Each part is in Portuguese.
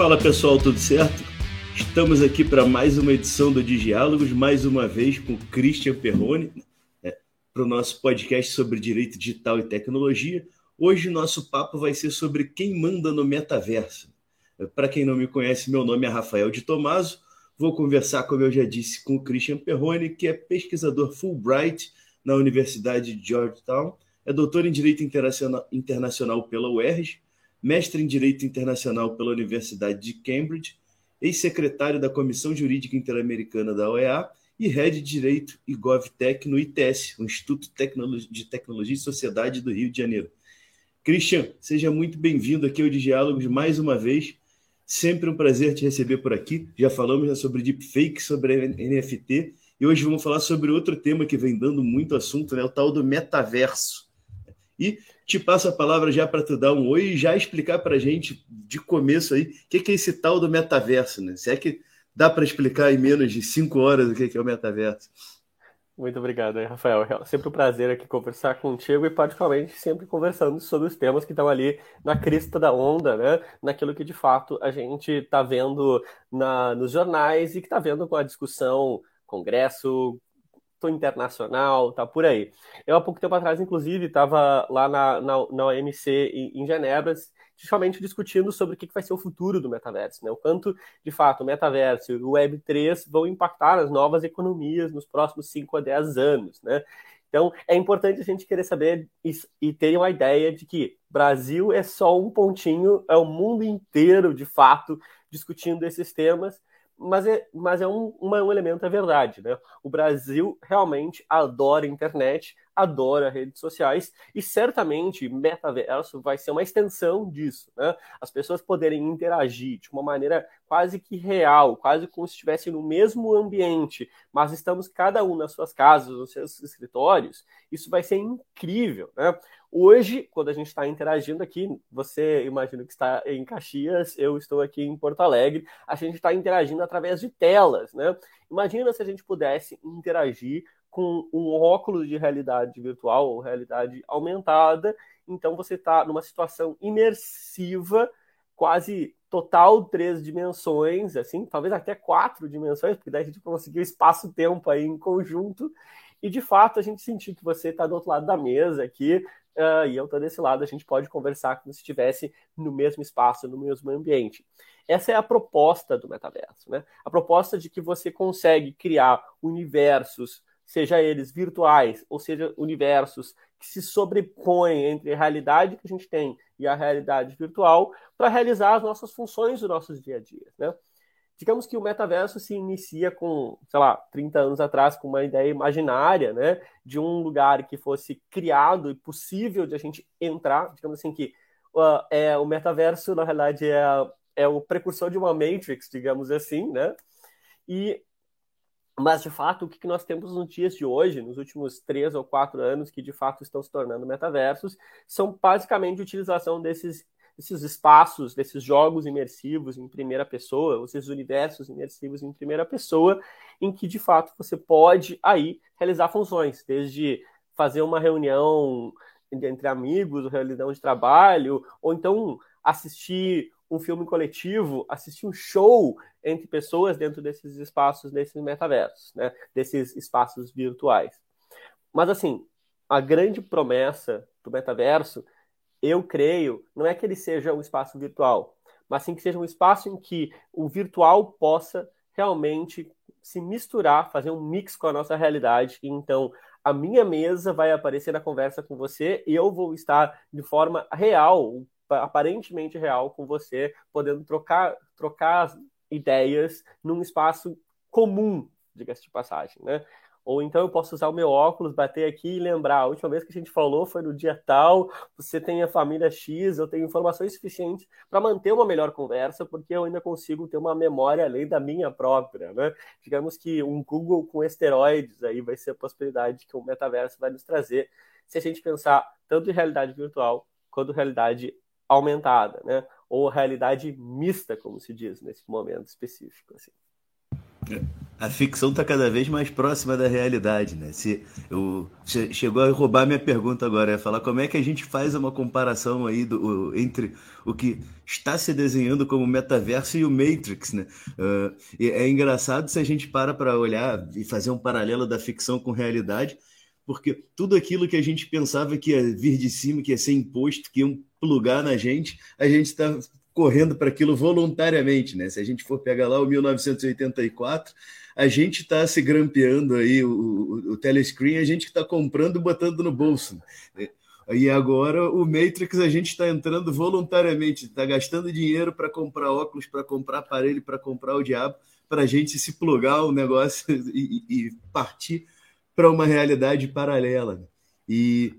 Fala pessoal, tudo certo? Estamos aqui para mais uma edição do Diálogos, mais uma vez com Christian Perrone, é, para o nosso podcast sobre direito digital e tecnologia. Hoje nosso papo vai ser sobre quem manda no metaverso. Para quem não me conhece, meu nome é Rafael de Tomaso. Vou conversar, como eu já disse, com o Christian Perrone, que é pesquisador Fulbright na Universidade de Georgetown, é doutor em Direito Internacional pela UERJ, mestre em Direito Internacional pela Universidade de Cambridge, ex-secretário da Comissão Jurídica Interamericana da OEA e head de Direito e GovTech no ITS, o Instituto de Tecnologia e Sociedade do Rio de Janeiro. Christian, seja muito bem-vindo aqui ao Diálogos mais uma vez. Sempre um prazer te receber por aqui. Já falamos sobre deepfake, sobre NFT, e hoje vamos falar sobre outro tema que vem dando muito assunto, né? o tal do metaverso. E te passo a palavra já para tu dar um oi e já explicar para a gente de começo aí o que, que, é esse tal do metaverso, né? Se é que dá para explicar em menos de cinco horas o que, que é o metaverso. Muito obrigado, Rafael. É sempre um prazer aqui conversar contigo e, particularmente, sempre conversando sobre os temas que estão ali na crista da onda, né? Naquilo que, de fato, a gente está vendo na, nos jornais e que está vendo com a discussão, congresso, internacional, tá por aí. Eu, há pouco tempo atrás, inclusive, estava lá na, na, na OMC em, em Genebra, justamente discutindo sobre o que vai ser o futuro do metaverso, né? O quanto, de fato, o metaverso e o Web3 vão impactar as novas economias nos próximos 5 a 10 anos, né? Então, é importante a gente querer saber isso, e ter uma ideia de que Brasil é só um pontinho, é o mundo inteiro, de fato, discutindo esses temas, mas é, mas é um, uma, um elemento, é verdade, né? O Brasil realmente adora a internet, adora redes sociais e certamente metaverso vai ser uma extensão disso, né? As pessoas poderem interagir de uma maneira quase que real, quase como se estivessem no mesmo ambiente, mas estamos cada um nas suas casas, nos seus escritórios, isso vai ser incrível, né? Hoje, quando a gente está interagindo aqui, você imagina que está em Caxias, eu estou aqui em Porto Alegre, a gente está interagindo através de telas, né? Imagina se a gente pudesse interagir com um óculos de realidade virtual ou realidade aumentada, então você está numa situação imersiva, quase total três dimensões, assim, talvez até quatro dimensões, porque daí a gente conseguiu espaço-tempo aí em conjunto, e de fato a gente sentir que você está do outro lado da mesa aqui, uh, e eu estou desse lado, a gente pode conversar como se estivesse no mesmo espaço, no mesmo ambiente. Essa é a proposta do metaverso, né? A proposta de que você consegue criar universos, seja eles virtuais, ou seja, universos que se sobrepõem entre a realidade que a gente tem e a realidade virtual para realizar as nossas funções do nossos dia a dia, né? digamos que o metaverso se inicia com, sei lá, 30 anos atrás, com uma ideia imaginária, né, de um lugar que fosse criado e possível de a gente entrar, digamos assim, que uh, é, o metaverso, na realidade, é, é o precursor de uma Matrix, digamos assim, né, e mas, de fato, o que nós temos nos dias de hoje, nos últimos três ou quatro anos, que de fato estão se tornando metaversos, são basicamente a utilização desses esses espaços, desses jogos imersivos em primeira pessoa, esses universos imersivos em primeira pessoa, em que de fato você pode aí realizar funções, desde fazer uma reunião entre amigos, reunião de trabalho, ou então assistir um filme coletivo, assistir um show entre pessoas dentro desses espaços, desses metaversos, né? desses espaços virtuais. Mas assim, a grande promessa do metaverso eu creio, não é que ele seja um espaço virtual, mas sim que seja um espaço em que o virtual possa realmente se misturar, fazer um mix com a nossa realidade. Então, a minha mesa vai aparecer na conversa com você e eu vou estar de forma real, aparentemente real com você, podendo trocar, trocar ideias num espaço comum, diga-se de passagem, né? Ou então eu posso usar o meu óculos, bater aqui e lembrar. A última vez que a gente falou foi no dia tal, você tem a família X, eu tenho informações suficientes para manter uma melhor conversa, porque eu ainda consigo ter uma memória além da minha própria, né? Digamos que um Google com esteroides aí vai ser a possibilidade que o metaverso vai nos trazer, se a gente pensar tanto em realidade virtual quanto realidade aumentada, né? Ou realidade mista, como se diz nesse momento específico, assim. A ficção está cada vez mais próxima da realidade, né? Se eu, chegou a roubar minha pergunta agora, é falar como é que a gente faz uma comparação aí do, entre o que está se desenhando como metaverso e o Matrix, né? Uh, é engraçado se a gente para para olhar e fazer um paralelo da ficção com realidade, porque tudo aquilo que a gente pensava que ia vir de cima, que ia ser imposto, que iam plugar na gente, a gente está correndo para aquilo voluntariamente, né? Se a gente for pegar lá o 1984, a gente está se grampeando aí o, o, o telescreen, a gente está comprando e botando no bolso. Né? E agora o Matrix a gente está entrando voluntariamente, está gastando dinheiro para comprar óculos, para comprar aparelho, para comprar o diabo, para a gente se plugar o negócio e, e partir para uma realidade paralela. E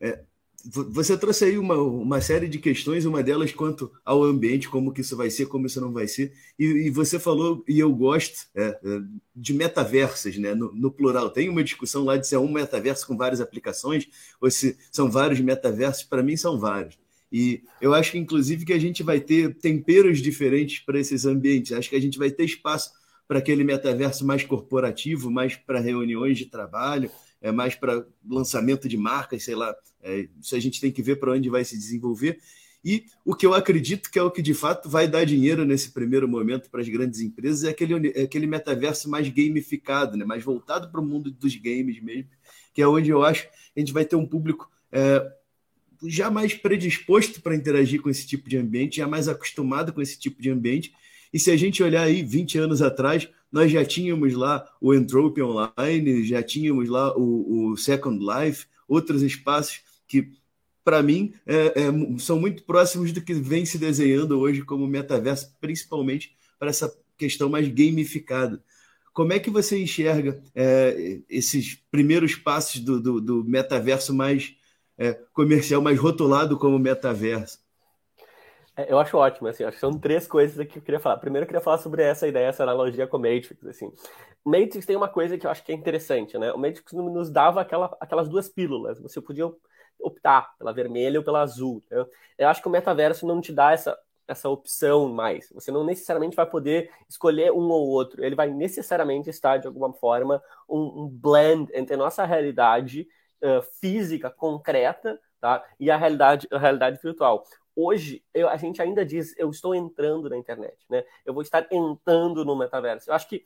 é, você trouxe aí uma, uma série de questões, uma delas quanto ao ambiente, como que isso vai ser, como isso não vai ser, e, e você falou, e eu gosto, é, é, de metaversos, né, no, no, plural. Tem uma discussão lá de se é um metaverso com várias aplicações, ou se são vários metaversos, para mim são vários. E eu acho que, inclusive, que a gente vai ter temperos diferentes para esses ambientes. Acho que a gente vai ter espaço para aquele metaverso mais corporativo, mais para reuniões de trabalho, é mais para lançamento de marcas, sei lá. É, isso a gente tem que ver para onde vai se desenvolver. E o que eu acredito que é o que de fato vai dar dinheiro nesse primeiro momento para as grandes empresas é aquele, é aquele metaverso mais gamificado, né? mais voltado para o mundo dos games mesmo, que é onde eu acho que a gente vai ter um público é, já mais predisposto para interagir com esse tipo de ambiente, já mais acostumado com esse tipo de ambiente. E se a gente olhar aí 20 anos atrás, nós já tínhamos lá o Entropy Online, já tínhamos lá o, o Second Life, outros espaços que, para mim, é, é, são muito próximos do que vem se desenhando hoje como metaverso, principalmente para essa questão mais gamificada. Como é que você enxerga é, esses primeiros passos do, do, do metaverso mais é, comercial, mais rotulado como metaverso? É, eu acho ótimo, assim, acho que são três coisas aqui que eu queria falar. Primeiro, eu queria falar sobre essa ideia, essa analogia com o Matrix, assim. O Matrix tem uma coisa que eu acho que é interessante, né? O Matrix nos dava aquela, aquelas duas pílulas. Você podia optar pela vermelha ou pela azul. Né? Eu acho que o metaverso não te dá essa, essa opção mais. Você não necessariamente vai poder escolher um ou outro. Ele vai necessariamente estar, de alguma forma, um, um blend entre a nossa realidade uh, física, concreta, tá? e a realidade, a realidade virtual hoje eu, a gente ainda diz eu estou entrando na internet, né? Eu vou estar entrando no metaverso. Eu acho que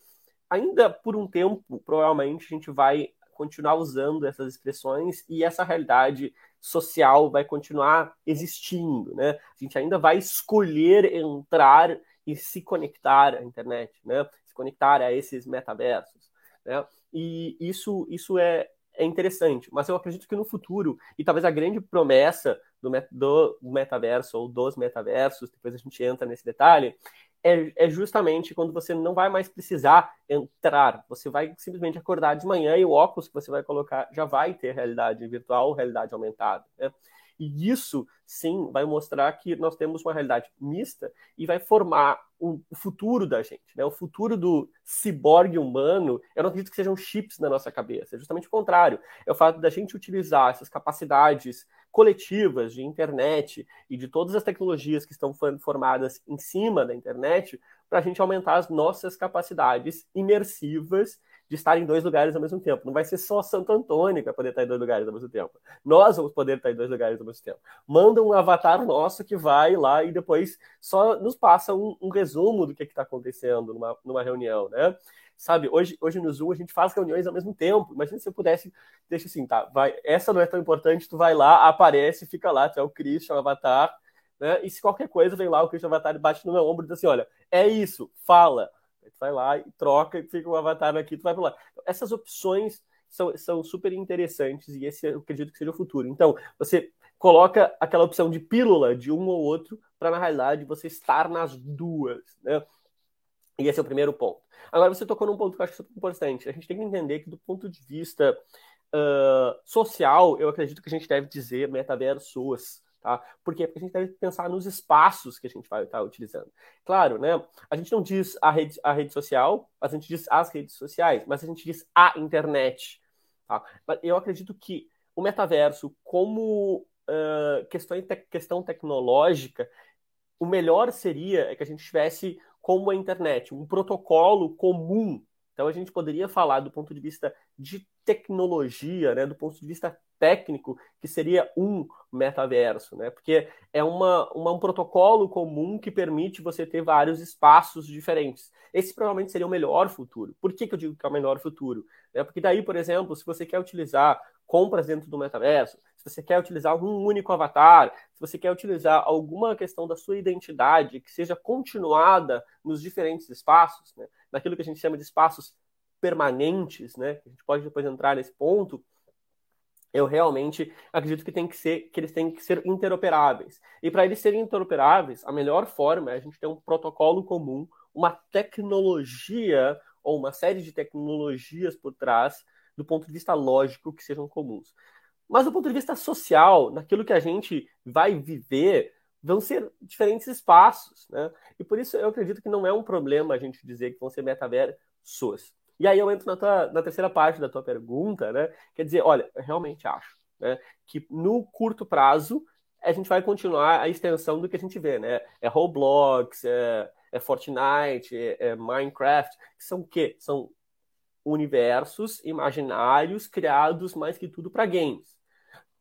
ainda por um tempo, provavelmente a gente vai continuar usando essas expressões e essa realidade social vai continuar existindo, né? A gente ainda vai escolher entrar e se conectar à internet, né? Se conectar a esses metaversos, né? E isso isso é é interessante, mas eu acredito que no futuro, e talvez a grande promessa do, do metaverso ou dos metaversos, depois a gente entra nesse detalhe, é, é, justamente quando você não vai mais precisar entrar, você vai simplesmente acordar de manhã e o óculos que você vai colocar já vai ter realidade virtual, realidade aumentada. Né? E isso, sim, vai mostrar que nós temos uma realidade mista e vai formar o, futuro da gente. Né? O futuro do ciborgue humano, eu não acredito que sejam chips na nossa cabeça, é justamente o contrário. É o fato da gente utilizar essas capacidades coletivas de internet e de todas as tecnologias que estão formadas em cima da internet para a gente aumentar as nossas capacidades imersivas de estar em dois lugares ao mesmo tempo. Não vai ser só Santo Antônio que vai poder estar em dois lugares ao mesmo tempo. Nós vamos poder estar em dois lugares ao mesmo tempo. Manda um avatar nosso que vai lá e depois só nos passa um, um resumo do que está acontecendo numa, numa reunião, né? Sabe, hoje, hoje no Zoom a gente faz reuniões ao mesmo tempo. Imagina se eu pudesse, deixa assim, tá, vai, essa não é tão importante, tu vai lá, aparece, fica lá, tu é o Christian, o avatar, né? E se qualquer coisa vem lá, o Christian Avatar bate no meu ombro e diz assim: olha, é isso, fala. Aí tu vai lá e troca e fica o avatar aqui, tu vai para lá. Então, essas opções são, são super interessantes e esse eu acredito que seja o futuro. Então, você coloca aquela opção de pílula de um ou outro para, na realidade, você estar nas duas, né? E esse é o primeiro ponto. Agora, você tocou num ponto que eu acho super importante. A gente tem que entender que, do ponto de vista uh, social, eu acredito que a gente deve dizer metaversos Tá? Por quê? Porque a gente deve pensar nos espaços que a gente vai estar utilizando. Claro, né? A gente não diz a rede, a rede social, a gente diz as redes sociais, mas a gente diz a internet. Tá? Eu acredito que o metaverso, como uh, questão, te, questão tecnológica, o melhor seria que a gente tivesse como a internet, um protocolo comum Então a gente poderia falar do ponto de vista de tecnologia, né, do ponto de vista técnico, que seria um metaverso, né? Porque é uma, uma, um protocolo comum que permite você ter vários espaços diferentes. Esse provavelmente seria o melhor futuro. Por que, que eu digo que é o melhor futuro? É porque daí, por exemplo, se você quer utilizar compras dentro do metaverso, se você quer utilizar um único avatar, se você quer utilizar alguma questão da sua identidade que seja continuada nos diferentes espaços, né? naquilo que a gente chama de espaços permanentes, né? A gente pode depois entrar nesse ponto. Eu realmente acredito que tem que ser que eles têm que ser interoperáveis. E para eles serem interoperáveis, a melhor forma é a gente ter um protocolo comum, uma tecnologia ou uma série de tecnologias por trás do ponto de vista lógico que sejam comuns. Mas do ponto de vista social, naquilo que a gente vai viver, vão ser diferentes espaços, né? E por isso eu acredito que não é um problema a gente dizer que vão ser metaversos. E aí eu entro na, tua, na terceira parte da tua pergunta, né? Quer dizer, olha, eu realmente acho né, que no curto prazo a gente vai continuar a extensão do que a gente vê, né? É Roblox, é, é Fortnite, é, é Minecraft, que são o quê? São universos imaginários criados mais que tudo para games.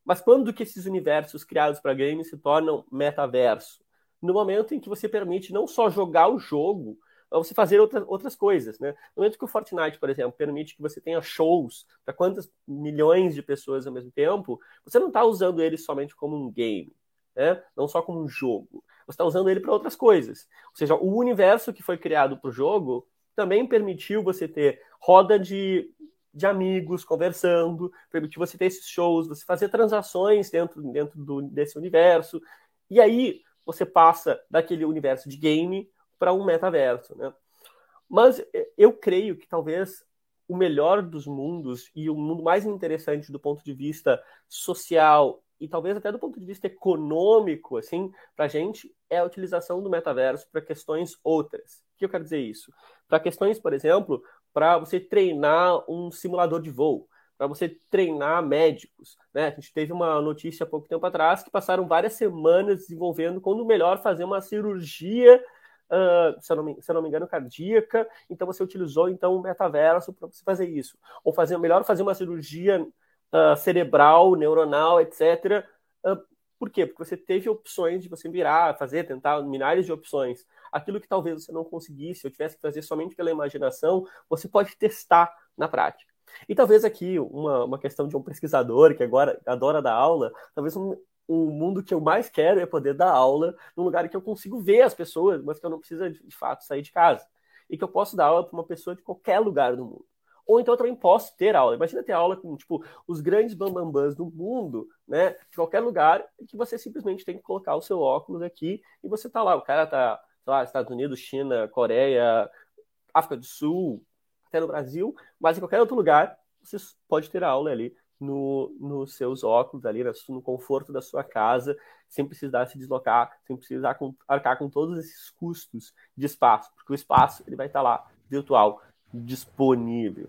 Mas quando que esses universos criados para games se tornam metaverso? No momento em que você permite não só jogar o jogo, você fazer outra, outras coisas, né? No momento que o Fortnite, por exemplo, permite que você tenha shows para quantas milhões de pessoas ao mesmo tempo, você não está usando ele somente como um game, né? Não só como um jogo. Você está usando ele para outras coisas. Ou seja, o universo que foi criado para o jogo também permitiu você ter roda de de amigos conversando, permitir você ter esses shows, você fazer transações dentro, dentro do, desse universo. E aí você passa daquele universo de game para um metaverso, né? Mas eu creio que talvez o melhor dos mundos e o mundo mais interessante do ponto de vista social e talvez até do ponto de vista econômico, assim, para a gente, é a utilização do metaverso para questões outras. O que eu quero dizer isso? Para questões, por exemplo, para você treinar um simulador de voo, para você treinar médicos. Né? A gente teve uma notícia há pouco tempo atrás que passaram várias semanas desenvolvendo quando melhor fazer uma cirurgia, uh, se, eu não me, se eu não me engano, cardíaca. Então você utilizou então o metaverso para você fazer isso. Ou fazer melhor fazer uma cirurgia uh, cerebral, neuronal, etc. Uh, por quê? Porque você teve opções de você virar, fazer, tentar milhares de opções. Aquilo que talvez você não conseguisse, ou tivesse que fazer somente pela imaginação, você pode testar na prática. E talvez aqui uma, uma questão de um pesquisador que agora adora dar aula, talvez um, o mundo que eu mais quero é poder dar aula num lugar que eu consigo ver as pessoas, mas que eu não preciso de, de fato sair de casa. E que eu posso dar aula para uma pessoa de qualquer lugar do mundo. Ou então eu também posso ter aula. Imagina ter aula com, tipo, os grandes bambambãs do mundo, né? De qualquer lugar, que você simplesmente tem que colocar o seu óculos aqui e você tá lá. O cara tá, sei lá, Estados Unidos, China, Coreia, África do Sul, até no Brasil, mas em qualquer outro lugar, você pode ter aula ali no, nos seus óculos, ali no conforto da sua casa, sem precisar se deslocar, sem precisar com, arcar com todos esses custos de espaço, porque o espaço ele vai estar lá, virtual, disponível.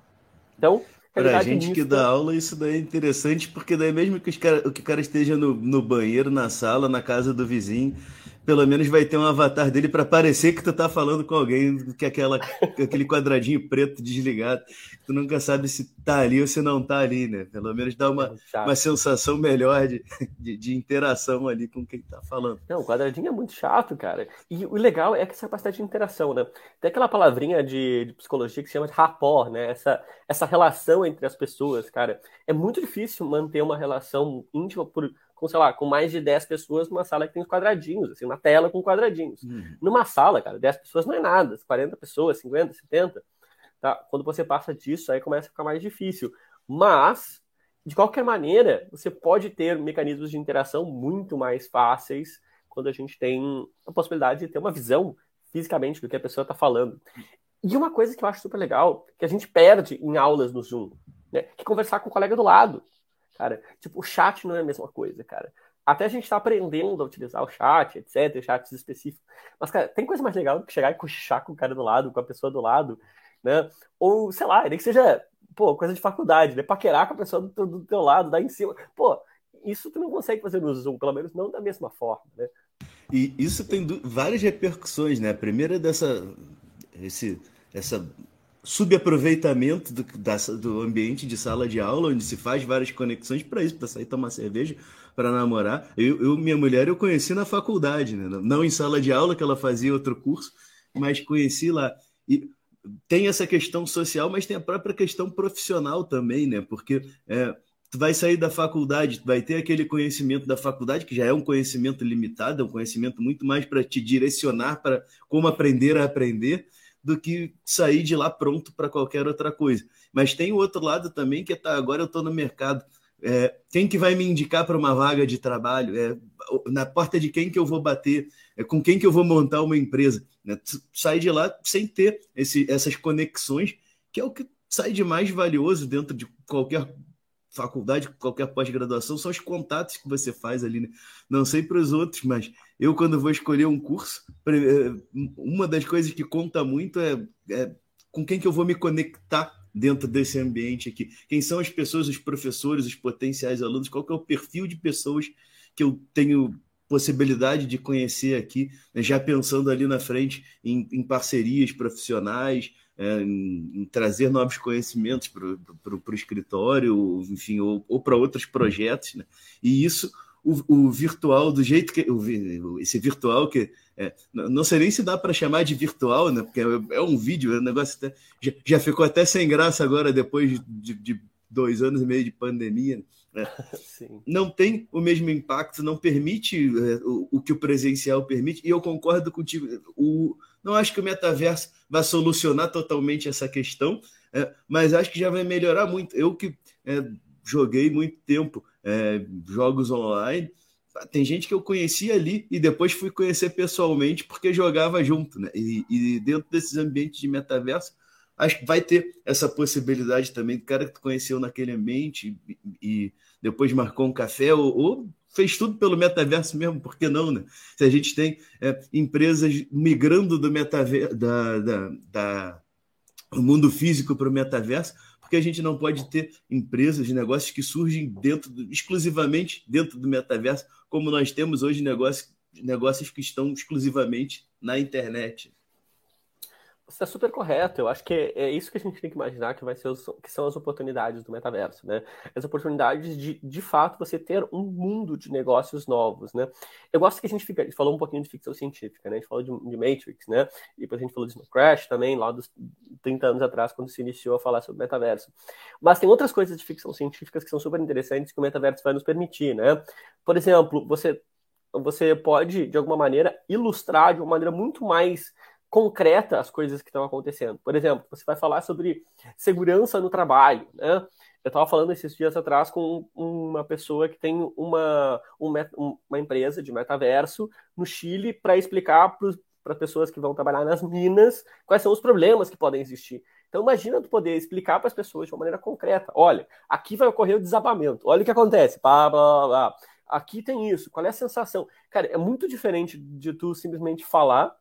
Então, Pra gente que dá aula, isso daí é interessante, porque daí mesmo que, os cara, que o cara esteja no, no banheiro, na sala, na casa do vizinho, pelo menos vai ter um avatar dele para parecer que tu tá falando com alguém, que é aquela, aquele quadradinho preto desligado. Tu nunca sabe se tá ali ou se não tá ali, né? Pelo menos dá uma, é uma sensação melhor de, de, de, interação ali com quem tá falando. Não, o quadradinho é muito chato, cara. E o legal é que essa capacidade de interação, né? Tem aquela palavrinha de, de psicologia que se chama de rapport, né? Essa, essa relação entre as pessoas, cara. É muito difícil manter uma relação íntima por com, sei lá, com mais de 10 pessoas numa sala que tem quadradinhos, assim, uma tela com quadradinhos. Uhum. Numa sala, cara, 10 pessoas não é nada, 40 pessoas, 50, 70, tá? Quando você passa disso, aí começa a ficar mais difícil. Mas, de qualquer maneira, você pode ter mecanismos de interação muito mais fáceis quando a gente tem a possibilidade de ter uma visão fisicamente do que a pessoa está falando. E uma coisa que eu acho super legal, que a gente perde em aulas no Zoom, né? Que é conversar com o colega do lado cara. Tipo, o chat não é a mesma coisa, cara. Até a gente está aprendendo a utilizar o chat, etc, chats específicos. Mas, cara, tem coisa mais legal do que chegar e cochichar com o cara do lado, com a pessoa do lado, né? Ou, sei lá, nem que seja, pô, coisa de faculdade, né? Paquerar com a pessoa do, do teu lado, dar em cima. Pô, isso tu não consegue fazer no Zoom, pelo menos não da mesma forma, né? E isso tem várias repercussões, né? A primeira dessa, esse, essa subaproveitamento do, da, do ambiente de sala de aula, onde se faz várias conexões para isso, para sair tomar cerveja, para namorar. Eu, eu, minha mulher eu conheci na faculdade, né? não em sala de aula, que ela fazia outro curso, mas conheci lá. E tem essa questão social, mas tem a própria questão profissional também, né? Porque é, tu vai sair da faculdade, tu vai ter aquele conhecimento da faculdade, que já é um conhecimento limitado, é um conhecimento muito mais para te direcionar para como aprender a aprender, do que sair de lá pronto para qualquer outra coisa. Mas tem o outro lado também, que é tá, agora eu estou no mercado. É, quem que vai me indicar para uma vaga de trabalho? É, na porta de quem que eu vou bater? É, com quem que eu vou montar uma empresa? Né? Sai de lá sem ter esse, essas conexões, que é o que sai de mais valioso dentro de qualquer faculdade, qualquer pós-graduação, são os contatos que você faz ali. Né? Não sei para os outros, mas eu, quando vou escolher um curso, eh, uma das coisas que conta muito é, é com quem que eu vou me conectar dentro desse ambiente aqui. Quem são as pessoas, os professores, os potenciais alunos, qual que é o perfil de pessoas que eu tenho possibilidade de conhecer aqui, né? já pensando ali na frente em, em parcerias profissionais, é, em, em, trazer novos conhecimentos para o escritório, enfim, ou, ou para outros projetos. Né? E isso, o, o, virtual, do jeito que. O, esse virtual que. É, não sei nem se dá para chamar de virtual, né? porque é, é um vídeo, é um negócio até, já, já, ficou até sem graça agora, depois de, de dois anos e meio de pandemia. Né? Não tem o mesmo impacto, não permite é, o, o, que o presencial permite, e eu concordo contigo. O, não acho que o metaverso vai solucionar totalmente essa questão, é, mas acho que já vai melhorar muito. Eu que é, joguei muito tempo é, jogos online, tem gente que eu conhecia ali e depois fui conhecer pessoalmente porque jogava junto, né? E, e dentro desses ambientes de metaverso, acho que vai ter essa possibilidade também do cara que tu conheceu naquele ambiente e, e depois marcou um café ou, ou fez tudo pelo metaverso mesmo, por que não, né? Se a gente tem é, empresas migrando do metaverso, da, da, da, do mundo físico para o metaverso, porque a gente não pode ter empresas, negócios que surgem dentro, do, exclusivamente dentro do metaverso, como nós temos hoje negócios, negócios que estão exclusivamente na internet. Você está super correto. Eu acho que é, é, isso que a gente tem que imaginar que vai ser os, que são as oportunidades do metaverso, né? As oportunidades de, de fato, você ter um mundo de negócios novos, né? Eu gosto que a gente fica, a gente falou um pouquinho de ficção científica, né? A gente falou de, de Matrix, né? E depois a gente falou de Snow Crash também, lá dos 30 anos atrás, quando se iniciou a falar sobre metaverso. Mas tem outras coisas de ficção científica que são super interessantes que o metaverso vai nos permitir, né? Por exemplo, você você pode, de alguma maneira, ilustrar de uma maneira muito mais concreta as coisas que estão acontecendo. Por exemplo, você vai falar sobre segurança no trabalho, né? Eu estava falando esses dias atrás com uma pessoa que tem uma, uma empresa de metaverso no Chile para explicar para pessoas que vão trabalhar nas minas quais são os problemas que podem existir. Então imagina tu poder explicar para as pessoas de uma maneira concreta. Olha, aqui vai ocorrer o desabamento. Olha o que acontece. Blá, blá, blá. Aqui tem isso. Qual é a sensação? Cara, é muito diferente de tu simplesmente falar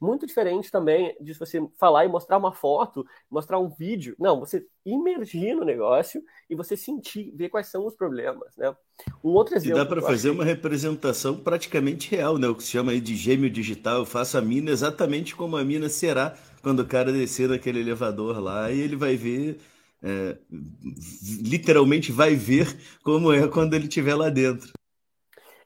muito diferente também de você falar e mostrar uma foto, mostrar um vídeo. Não, você imergir no negócio e você sentir, ver quais são os problemas, né? Um outro exemplo. E dá para fazer uma representação praticamente real, né? O que se chama aí de gêmeo digital. Eu faço a mina exatamente como a mina será quando o cara descer naquele elevador lá e ele vai ver. É, literalmente vai ver como é quando ele estiver lá dentro.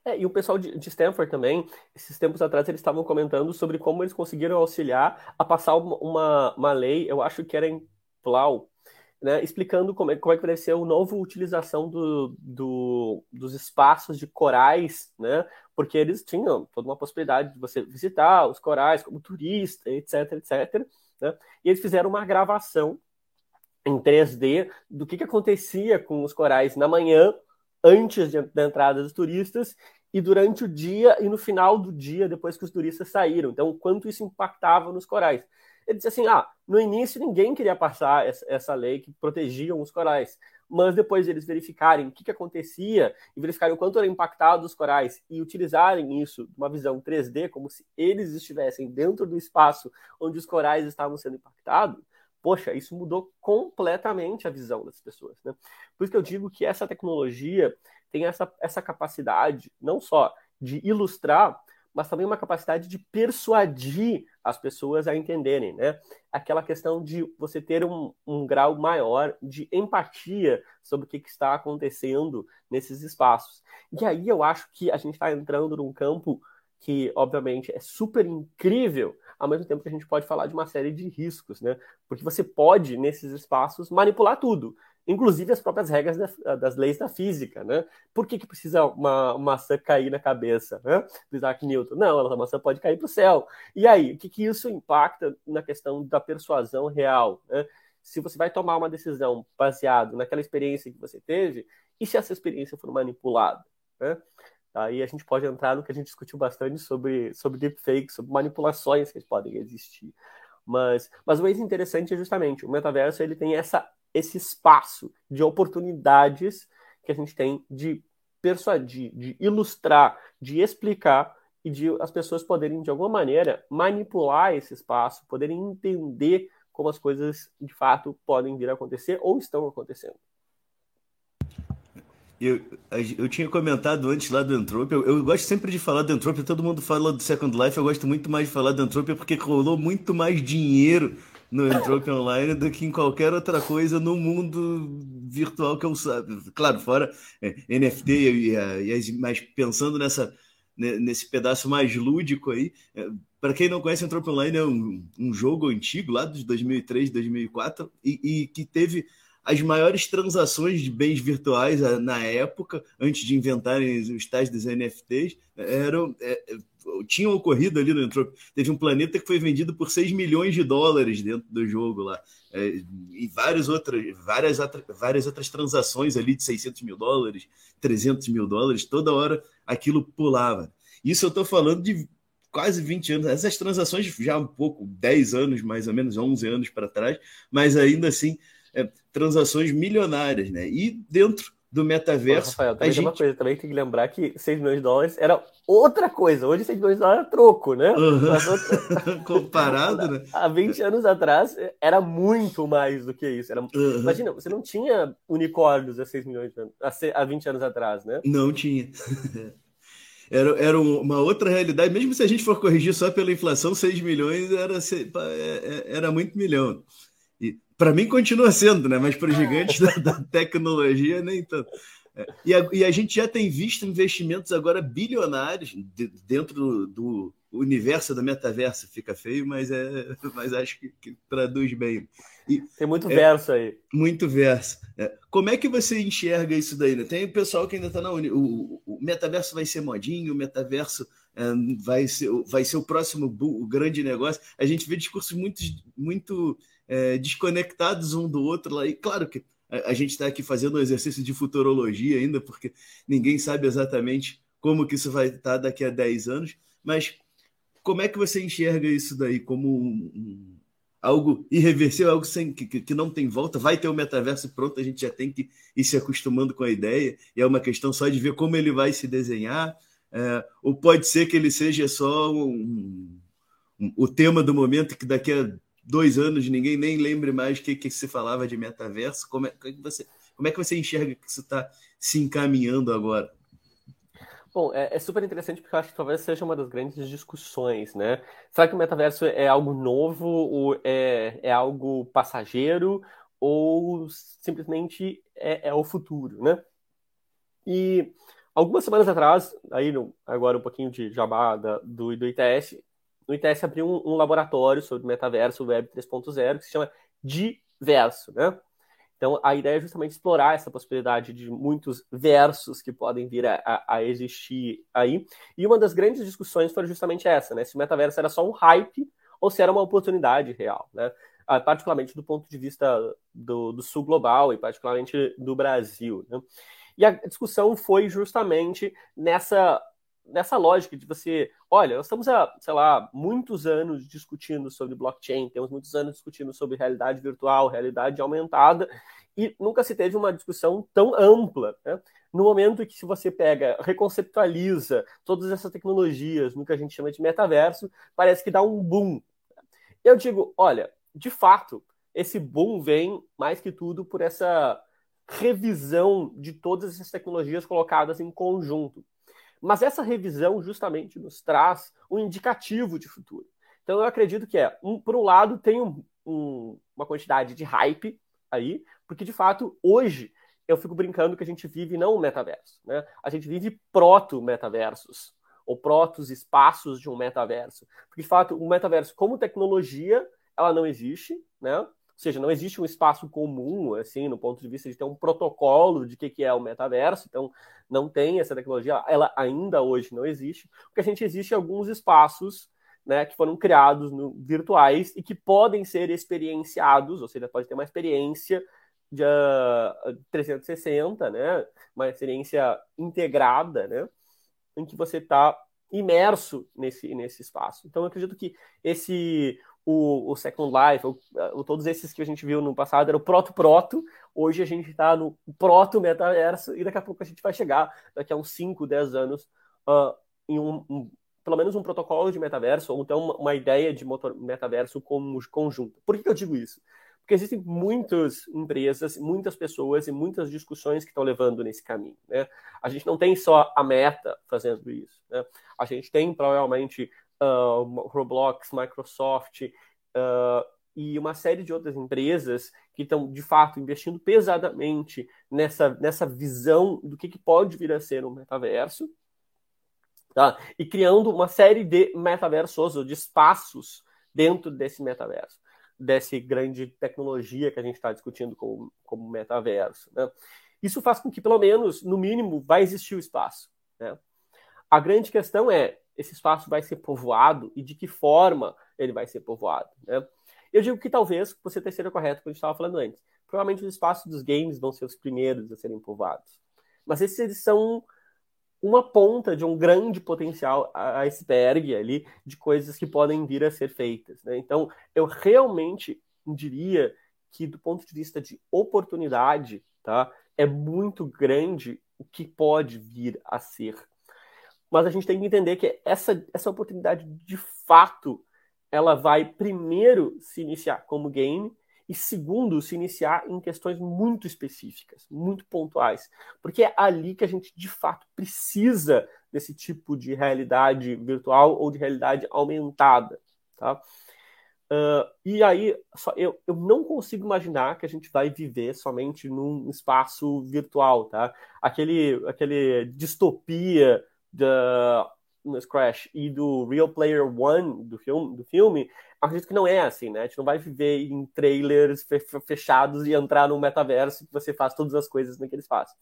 É, e o pessoal de, de Stanford também, esses tempos atrás, eles estavam comentando sobre como eles conseguiram auxiliar a passar uma, uma lei, eu acho que era em Plau, né, explicando como é, como é que vai ser a nova utilização do, do, dos espaços de corais, né, porque eles tinham toda uma possibilidade de você visitar os corais como turista, etc, etc. Né, e eles fizeram uma gravação em 3D do que, que acontecia com os corais na manhã antes de, da entrada dos turistas e durante o dia e no final do dia, depois que os turistas saíram. Então, quanto isso impactava nos corais. Ele disse assim: ah, no início ninguém queria passar essa, essa lei que protegiam os corais, mas depois eles verificarem o que, que acontecia e verificarem o quanto era impactado os corais e utilizarem isso, uma visão 3D, como se eles estivessem dentro do espaço onde os corais estavam sendo impactados, poxa, isso mudou completamente a visão das pessoas. Né? Por isso que eu digo que essa tecnologia tem essa, essa capacidade não só de ilustrar, mas também uma capacidade de persuadir as pessoas a entenderem, né? Aquela questão de você ter um, um grau maior de empatia sobre o que, que, está acontecendo nesses espaços. E aí eu acho que a gente está entrando num campo que, obviamente, é super incrível, ao mesmo tempo que a gente pode falar de uma série de riscos, né? Porque você pode, nesses espaços, manipular tudo inclusive as próprias regras das leis da física, né? Por que, que precisa uma, maçã cair na cabeça, né? Do Isaac Newton? Não, a maçã pode cair para o céu. E aí, o que, que isso impacta na questão da persuasão real, né? Se você vai tomar uma decisão baseado naquela experiência que você teve, e se essa experiência for manipulada, né? Aí a gente pode entrar no que a gente discutiu bastante sobre, sobre deepfakes, sobre manipulações que podem existir. Mas, mas o mais interessante é justamente o metaverso ele tem essa esse espaço de oportunidades que a gente tem de persuadir, de ilustrar, de explicar e de as pessoas poderem, de alguma maneira, manipular esse espaço, poderem entender como as coisas de fato podem vir a acontecer ou estão acontecendo. Eu, eu tinha comentado antes lá do Entropia, eu, eu, gosto sempre de falar do Entropia, todo mundo fala do Second Life, eu gosto muito mais de falar do Entropia porque rolou muito mais dinheiro no Entropy Online do que em qualquer outra coisa no mundo virtual que eu sabe. Claro, fora é, NFT e, e, mas pensando nessa nesse pedaço mais lúdico aí. É, Para quem não conhece, Entropy Online é um, um, jogo antigo lá de 2003, 2004 e, e que teve as maiores transações de bens virtuais ah, na época, antes de inventarem os tais dos NFTs, eram, é, tinham ocorrido ali no Entropy. Teve um planeta que foi vendido por 6 milhões de dólares dentro do jogo lá. É, e várias outras, várias, várias outras transações ali de 600 mil dólares, 300 mil dólares, toda hora aquilo pulava. Isso eu estou falando de quase 20 anos. Essas transações já um pouco, 10 anos, mais ou menos, 11 anos para trás, mas ainda assim, é, transações milionárias, né? E dentro do metaverso. Rafael, também a gente... uma coisa, também tem que lembrar que 6 milhões de dólares era outra coisa. Hoje 6 milhões de dólares é troco, né? Uhum. Outra... Comparado, né? Há 20 anos atrás era muito mais do que isso. Era... Uhum. Imagina, você não tinha unicórnios há 6 milhões de anos, há 20 anos atrás, né? Não tinha. Era, era uma outra realidade, mesmo se a gente for corrigir só pela inflação, 6 milhões era, é, é, era muito milhão. Para mim continua sendo, né? Mas para os gigantes da, da, tecnologia, nem tanto. É, e, a, e, a, gente já tem visto investimentos agora bilionários de, dentro do, do, universo do metaverso. Fica feio, mas, é, mas acho que, que traduz bem. E, tem muito é, verso aí. Muito verso. É. Como é que você enxerga isso daí? Né? Tem o pessoal que ainda está na Uni. O, o, metaverso vai ser modinho, o metaverso é, vai, ser, vai ser o próximo o grande negócio. A gente vê discursos muito, muito é, desconectados um do outro lá. E claro que a, gente está aqui fazendo um exercício de futurologia ainda, porque ninguém sabe exatamente como que isso vai estar tá daqui a 10 anos, mas como é que você enxerga isso daí como um, um, algo irreversível, algo sem, que, que não tem volta? Vai ter o metaverso pronto, a gente já tem que ir se acostumando com a ideia, e é uma questão só de ver como ele vai se desenhar, é, ou pode ser que ele seja só um, o tema do momento que daqui a dois anos ninguém nem lembre mais o que, que se falava de metaverso. Como é, como é que, você, como é que você enxerga que isso está se encaminhando agora? Bom, é, é, super interessante porque eu acho que talvez seja uma das grandes discussões, né? Será que o metaverso é algo novo ou é, é algo passageiro ou simplesmente é, é o futuro, né? E algumas semanas atrás, aí agora um pouquinho de jabá da, do, do ITS, no ITS abriu um, um laboratório sobre metaverso Web 3.0 que se chama Diverso, né? Então, a ideia é justamente explorar essa possibilidade de muitos versos que podem vir a, a, a, existir aí. E uma das grandes discussões foi justamente essa, né? Se o metaverso era só um hype ou se era uma oportunidade real, né? Ah, particularmente do ponto de vista do, do sul global e particularmente do Brasil. Né? E a discussão foi justamente nessa nessa lógica de você, olha, nós estamos há, sei lá, muitos anos discutindo sobre blockchain, temos muitos anos discutindo sobre realidade virtual, realidade aumentada, e nunca se teve uma discussão tão ampla. Né? No momento que se você pega, reconceptualiza todas essas tecnologias no que a gente chama de metaverso, parece que dá um boom. Eu digo, olha, de fato, esse boom vem mais que tudo por essa revisão de todas essas tecnologias colocadas em conjunto. Mas essa revisão justamente nos traz um indicativo de futuro. Então eu acredito que é, um, por um lado, tem um, um, uma quantidade de hype aí, porque de fato, hoje, eu fico brincando que a gente vive não um metaverso, né? A gente vive proto-metaversos, ou protos espaços de um metaverso. Porque, de fato, o metaverso como tecnologia, ela não existe, né? Ou seja, não existe um espaço comum, assim, no ponto de vista de ter um protocolo de que, que é o metaverso, então não tem essa tecnologia, ela ainda hoje não existe, porque a gente existe alguns espaços né, que foram criados no, virtuais e que podem ser experienciados, ou seja, pode ter uma experiência de uh, 360, né, uma experiência integrada, né, em que você está imerso nesse, nesse espaço. Então, eu acredito que esse o, o Second Life, o, o, todos esses que a gente viu no passado era o proto-proto, hoje a gente está no proto-metaverso e daqui a pouco a gente vai chegar, daqui a uns 5, 10 anos, uh, em um, um, pelo menos um protocolo de metaverso, ou então uma, uma ideia de motor, metaverso como conjunto. Por que, que eu digo isso? Porque existem muitas empresas, muitas pessoas e muitas discussões que estão levando nesse caminho. Né? A gente não tem só a meta fazendo isso. Né? A gente tem provavelmente uh, Roblox, Microsoft uh, e uma série de outras empresas que estão, de fato, investindo pesadamente nessa, nessa visão do que, que pode vir a ser um metaverso, tá? e criando uma série de metaversos, ou de espaços dentro desse metaverso, dessa grande tecnologia que a gente está discutindo como, como metaverso. Né? Isso faz com que, pelo menos, no mínimo, vai existir o espaço. Né? A grande questão é esse espaço vai ser povoado e de que forma ele vai ser povoado. Né? Eu digo que talvez você esteja correto quando a gente estava falando antes. Provavelmente os espaços dos games vão ser os primeiros a serem povoados. Mas esses são uma ponta de um grande potencial iceberg ali de coisas que podem vir a ser feitas. Né? Então, eu realmente diria que, do ponto de vista de oportunidade, tá, é muito grande o que pode vir a ser mas a gente tem que entender que essa, essa oportunidade, de fato, ela vai primeiro se iniciar como game e segundo se iniciar em questões muito específicas, muito pontuais, porque é ali que a gente de fato precisa desse tipo de realidade virtual ou de realidade aumentada, tá? Uh, e aí, só, eu, eu não consigo imaginar que a gente vai viver somente num espaço virtual, tá? Aquele, aquele distopia da Crash e do Real Player One do filme, do filme, acredito que não é assim, né? A gente não vai viver em trailers fechados e entrar no metaverso que você faz todas as coisas naquele espaço.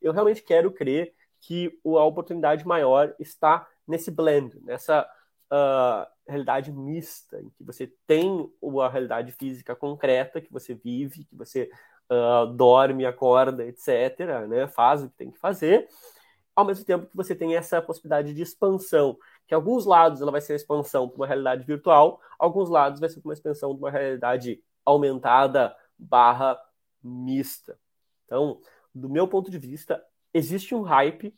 Eu realmente quero crer que a oportunidade maior está nesse blend, nessa uh, realidade mista, em que você tem a realidade física concreta que você vive, que você uh, dorme, acorda, etc., né? Faz o que tem que fazer ao mesmo tempo que você tem essa possibilidade de expansão, que alguns lados ela vai ser a expansão para uma realidade virtual, alguns lados vai ser uma expansão de uma realidade aumentada barra mista. Então, do meu ponto de vista, existe um hype,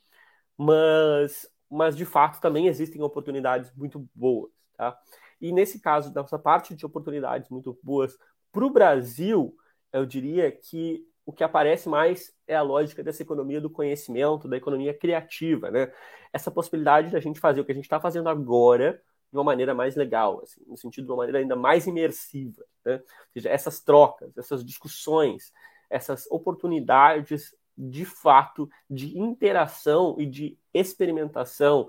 mas, mas de fato também existem oportunidades muito boas. Tá? E nesse caso, dessa parte de oportunidades muito boas para o Brasil, eu diria que o que aparece mais é a lógica dessa economia do conhecimento, da economia criativa, né? Essa possibilidade da gente fazer o que a gente está fazendo agora de uma maneira mais legal, assim, no sentido de uma maneira ainda mais imersiva, né? Ou seja, essas trocas, essas discussões, essas oportunidades de fato de interação e de experimentação,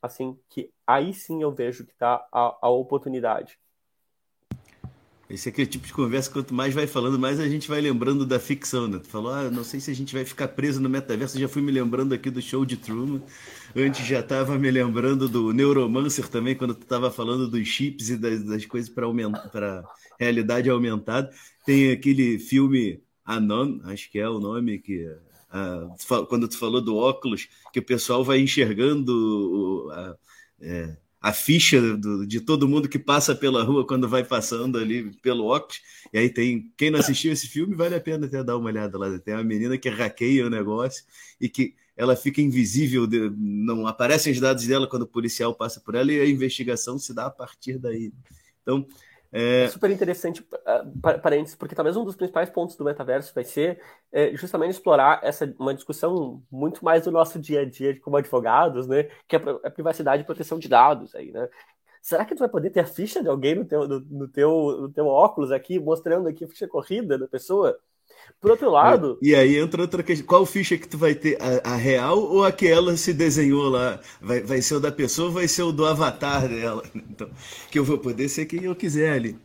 assim, que aí sim eu vejo que está a, a oportunidade. Esse é aquele tipo de conversa, quanto mais vai falando, mais a gente vai lembrando da ficção, né? Tu falou, ah, não sei se a gente vai ficar preso no metaverso, já fui me lembrando aqui do show de Truman. Antes já estava me lembrando do Neuromancer também, quando tu estava falando dos chips e das, das coisas para aumentar, realidade aumentada. Tem aquele filme Anon, acho que é o nome que ah, quando tu falou do óculos, que o pessoal vai enxergando é, a ficha do, de todo mundo que passa pela rua quando vai passando ali pelo óculos. E aí tem. Quem não assistiu esse filme, vale a pena até dar uma olhada lá. Tem uma menina que hackeia o negócio e que ela fica invisível, não aparecem os dados dela quando o policial passa por ela e a investigação se dá a partir daí. Então, É... é super interessante, uh, parênteses, porque talvez um dos principais pontos do metaverso vai ser é, justamente explorar essa uma discussão muito mais do nosso dia a dia como advogados, né? Que é a privacidade e proteção de dados aí, né? Será que tu vai poder ter a ficha de alguém no teu, no, no teu, no teu óculos aqui, mostrando aqui a ficha corrida da pessoa? Por outro lado. E aí entra outra questão. Qual ficha que tu vai ter? A, a real ou a que ela se desenhou lá? Vai, vai ser o da pessoa ou vai ser o do avatar dela? Então, que eu vou poder ser quem eu quiser ali.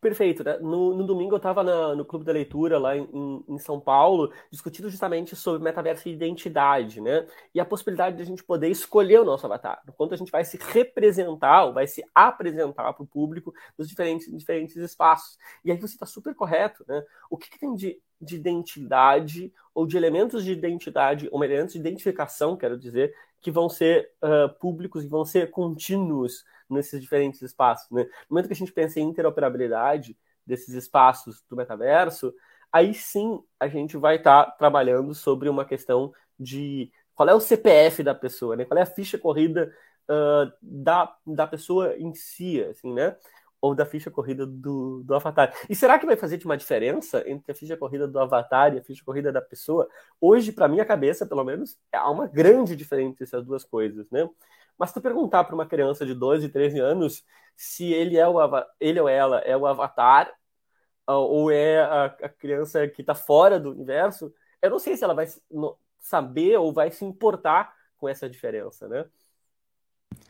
Perfeito. Né? No, no, domingo eu estava no Clube da Leitura lá em, em, São Paulo, discutindo justamente sobre metaverso e identidade, né? E a possibilidade de a gente poder escolher o nosso avatar, o quanto a gente vai se representar, ou vai se apresentar para o público nos diferentes, diferentes espaços. E aí você está super correto, né? O que, que tem de, de identidade, ou de elementos de identidade, ou elementos de identificação, quero dizer, que vão ser uh, públicos e vão ser contínuos nesses diferentes espaços. Né? No momento que a gente pensa em interoperabilidade desses espaços do metaverso, aí sim a gente vai estar tá trabalhando sobre uma questão de qual é o CPF da pessoa, né? qual é a ficha corrida uh, da, da pessoa em si, assim, né? ou da ficha corrida do, do avatar. E será que vai fazer uma diferença entre a ficha corrida do avatar e a ficha corrida da pessoa? Hoje, para minha cabeça, pelo menos, há uma grande diferença entre essas duas coisas, né? Mas tu perguntar para uma criança de 12, 13 anos se ele é o ele ou ela é o avatar ou é a, a criança que está fora do universo, eu não sei se ela vai saber ou vai se importar com essa diferença, né?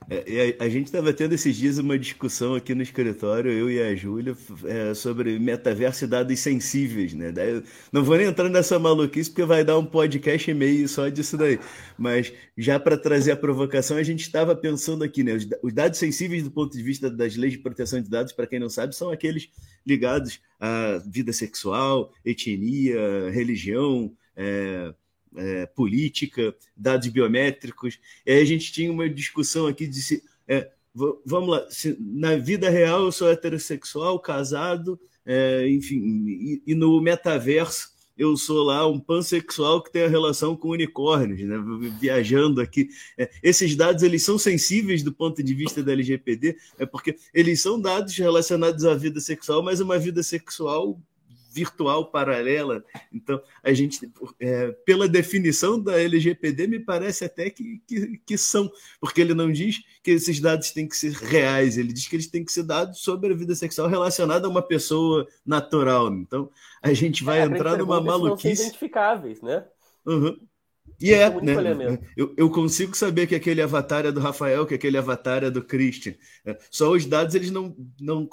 É, a, a, gente estava tendo esses dias uma discussão aqui no escritório, eu e a Júlia, é, sobre metaverso e dados sensíveis, né? Daí, não vou nem entrar nessa maluquice porque vai dar um podcast e meio só disso daí. Mas já para trazer a provocação, a gente estava pensando aqui, né? Os, os, dados sensíveis do ponto de vista das leis de proteção de dados, para quem não sabe, são aqueles ligados à vida sexual, etnia, religião. É, é, política, dados biométricos. E aí a gente tinha uma discussão aqui de se. É, vamos lá, se, na vida real eu sou heterossexual, casado, é, enfim, e, e, no metaverso eu sou lá um pansexual que tem a relação com unicórnios, né? viajando aqui. É, esses dados eles são sensíveis do ponto de vista da LGPD, é porque eles são dados relacionados à vida sexual, mas uma vida sexual virtual paralela. Então, a gente, é, pela definição da LGPD, me parece até que, que, que, são, porque ele não diz que esses dados têm que ser reais, ele diz que eles têm que ser dados sobre a vida sexual relacionada a uma pessoa natural. Então, a gente vai é, entrar numa maluquice. Não identificáveis, né? Uhum. E é, é né? Eu, eu, consigo saber que aquele avatar é do Rafael, que aquele avatar é do Christian. É, só os dados eles não, não,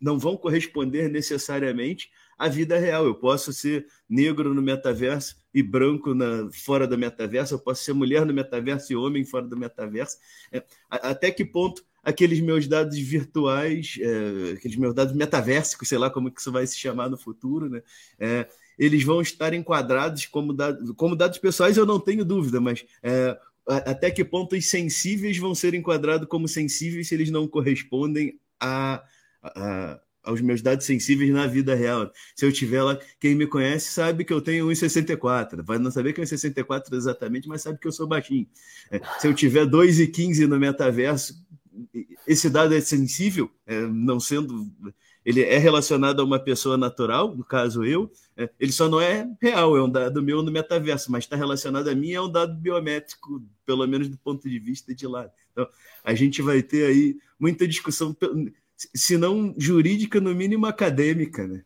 não vão corresponder necessariamente a vida real. Eu posso ser negro no metaverso e branco na, fora do metaverso, eu posso ser mulher no metaverso e homem fora do metaverso. É, até que ponto aqueles meus dados virtuais, é, aqueles meus dados metaversicos, sei lá como que isso vai se chamar no futuro, né? É, eles vão estar enquadrados como dados, como dados pessoais, eu não tenho dúvida, mas é, até que ponto os sensíveis vão ser enquadrados como sensíveis se eles não correspondem a, a, aos meus dados sensíveis na vida real. Se eu tiver lá, quem me conhece sabe que eu tenho 1,64. Vai não saber que é 1,64 exatamente, mas sabe que eu sou baixinho. É, se eu tiver 2,15 no metaverso, esse dado é sensível, é, não sendo. Ele é relacionado a uma pessoa natural, no caso eu, é, ele só não é real, é um dado meu no metaverso, mas está relacionado a mim, é um dado biométrico, pelo menos do ponto de vista de lá. Então, a gente vai ter aí muita discussão se não jurídica, no mínimo acadêmica, né?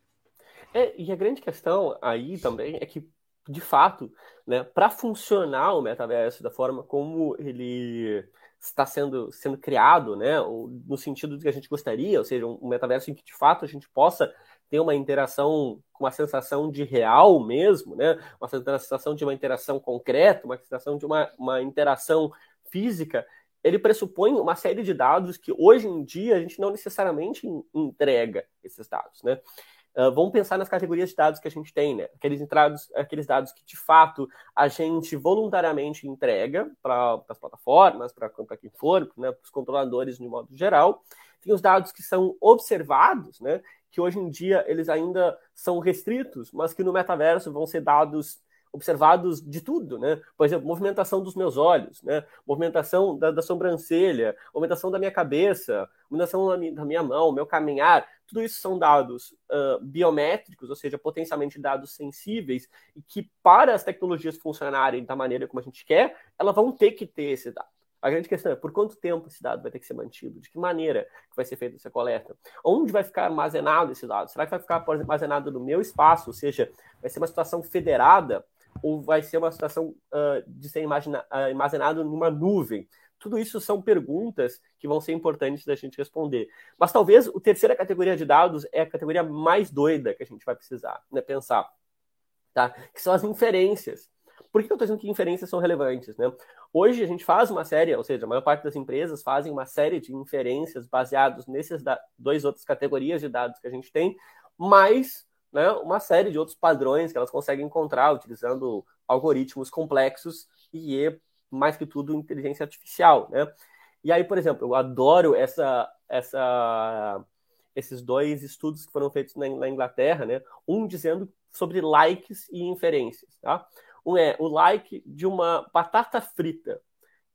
É, e a grande questão aí também é que, de fato, né, para funcionar o metaverso da forma como ele está sendo, sendo criado, né, no sentido que a gente gostaria, ou seja, um metaverso em que, de fato, a gente possa ter uma interação com uma sensação de real mesmo, né, uma sensação de uma interação concreta, uma sensação de uma, uma interação física, ele pressupõe uma série de dados que hoje em dia a gente não necessariamente entrega esses dados, né? Uh, vamos pensar nas categorias de dados que a gente tem, né? Aqueles, dados, aqueles dados que de fato a gente voluntariamente entrega para as plataformas, para quem for, né, para os controladores de modo geral. Tem os dados que são observados, né? Que hoje em dia eles ainda são restritos, mas que no metaverso vão ser dados observados de tudo, né? Por exemplo, movimentação dos meus olhos, né? Movimentação da, da sobrancelha, movimentação da minha cabeça, movimentação da minha, da minha mão, meu caminhar. Tudo isso são dados uh, biométricos, ou seja, potencialmente dados sensíveis, e que para as tecnologias funcionarem da maneira como a gente quer, elas vão ter que ter esse dado. A grande questão é por quanto tempo esse dado vai ter que ser mantido? De que maneira que vai ser feita essa coleta? Onde vai ficar armazenado esse dado? Será que vai ficar armazenado no meu espaço? Ou seja, vai ser uma situação federada ou vai ser uma situação uh, de ser uh, armazenado numa nuvem? Tudo isso são perguntas que vão ser importantes da gente responder. Mas talvez a terceira categoria de dados é a categoria mais doida que a gente vai precisar né, pensar, tá? que são as inferências. Por que eu estou dizendo que inferências são relevantes? Né? Hoje a gente faz uma série, ou seja, a maior parte das empresas fazem uma série de inferências baseados nesses dois outras categorias de dados que a gente tem, mais né, uma série de outros padrões que elas conseguem encontrar utilizando algoritmos complexos e, mais que tudo, inteligência artificial. Né? E aí, por exemplo, eu adoro essa, essa, esses dois estudos que foram feitos na, na Inglaterra, né? um dizendo sobre likes e inferências. Tá? Um é o like de uma batata frita.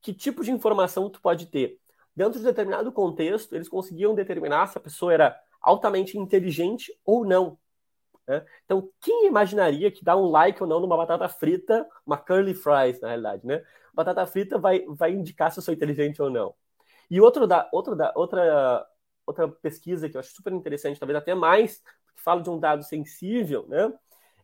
Que tipo de informação tu pode ter? Dentro de determinado contexto, eles conseguiam determinar se a pessoa era altamente inteligente ou não. Né? Então, quem imaginaria que dar um like ou não numa batata frita, uma curly fries, na realidade, né? Batata frita vai, vai indicar se eu sou inteligente ou não. E outro da, outro da, outra, outra pesquisa que eu acho super interessante, talvez até mais, que fala de um dado sensível, né?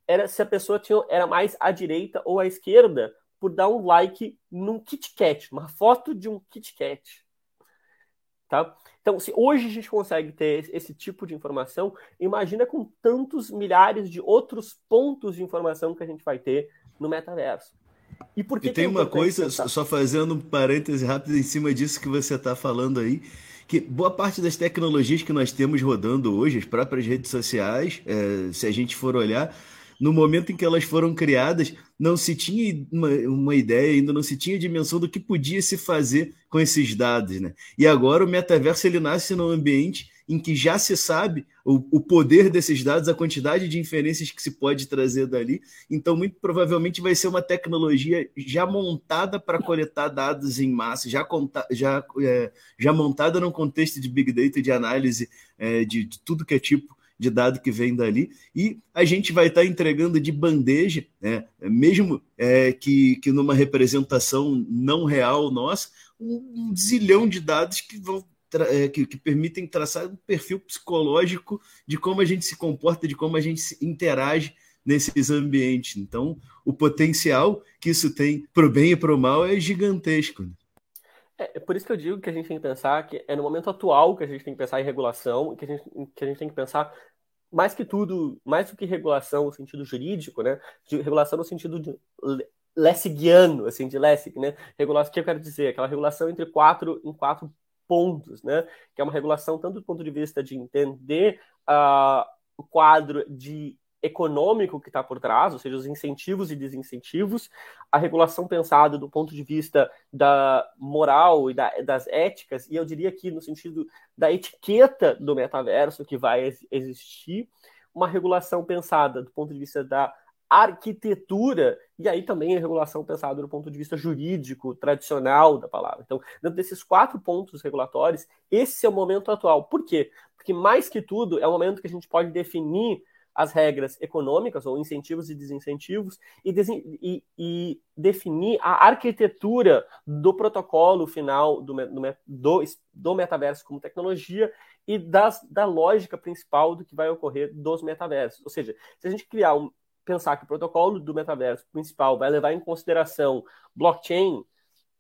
era se a pessoa tinha, era mais à direita ou à esquerda por dar um like num Kit Kat, uma foto de um Kit Kat. Tá? Então, se hoje a gente consegue ter esse tipo de informação, imagina com tantos milhares de outros pontos de informação que a gente vai ter no metaverso. E, por que e tem é uma coisa, pensar? só fazendo um parêntese rápido em cima disso que você está falando aí, que boa parte das tecnologias que nós temos rodando hoje, as próprias redes sociais, é, se a gente for olhar, no momento em que elas foram criadas, não se tinha uma, uma, ideia, ainda não se tinha dimensão do que podia se fazer com esses dados. Né? E agora o metaverso ele nasce num ambiente em que já se sabe o, o poder desses dados, a quantidade de inferências que se pode trazer dali. Então, muito provavelmente vai ser uma tecnologia já montada para coletar dados em massa, já, conta, já, é, já montada num contexto de big data, de análise é, de, de tudo que é tipo de dado que vem dali, e a gente vai estar tá entregando de bandeja, né, mesmo é, que, que numa representação não real nossa, um, zilhão de dados que vão é, que, que, permitem traçar um perfil psicológico de como a gente se comporta, de como a gente interage nesses ambientes. Então, o potencial que isso tem para o bem e para o mal é gigantesco. É, é, por isso que eu digo que a gente tem que pensar que é no momento atual que a gente tem que pensar em regulação, que a gente, que a gente tem que pensar mais que tudo, mais do que regulação no sentido jurídico, né? De regulação no sentido de assim, de Lessig, né? Regulação, o que eu quero dizer? Aquela regulação entre quatro, em quatro pontos, né? Que é uma regulação tanto do ponto de vista de entender uh, o quadro de econômico que está por trás, ou seja, os incentivos e desincentivos, a regulação pensada do ponto de vista da moral e da, das éticas, e eu diria que no sentido da etiqueta do metaverso que vai existir, uma regulação pensada do ponto de vista da arquitetura, e aí também a regulação pensada do ponto de vista jurídico, tradicional da palavra. Então, dentro desses quatro pontos regulatórios, esse é o momento atual. Por quê? Porque, mais que tudo, é o momento que a gente pode definir as regras econômicas, ou incentivos e desincentivos, e, e, e definir a arquitetura do protocolo final do, do, do metaverso como tecnologia e das, da lógica principal do que vai ocorrer dos metaversos. Ou seja, se a gente criar um, pensar que o protocolo do metaverso principal vai levar em consideração blockchain,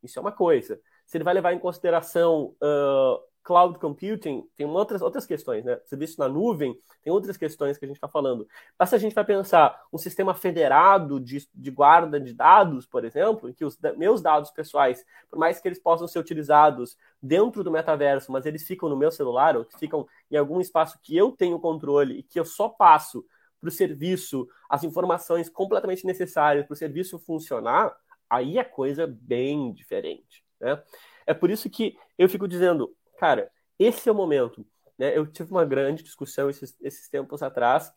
isso é uma coisa. Se ele vai levar em consideração uh, cloud computing tem outras, outras questões, né? Serviço na nuvem tem outras questões que a gente está falando. Mas se a gente vai pensar um sistema federado de, de guarda de dados, por exemplo, em que os meus dados pessoais, por mais que eles possam ser utilizados dentro do metaverso, mas eles ficam no meu celular ou ficam em algum espaço que eu tenho controle e que eu só passo para o serviço as informações completamente necessárias para o serviço funcionar, aí é coisa bem diferente, né? É por isso que eu fico dizendo, cara, esse é o momento. Né? Eu tive uma grande discussão esses, esses tempos atrás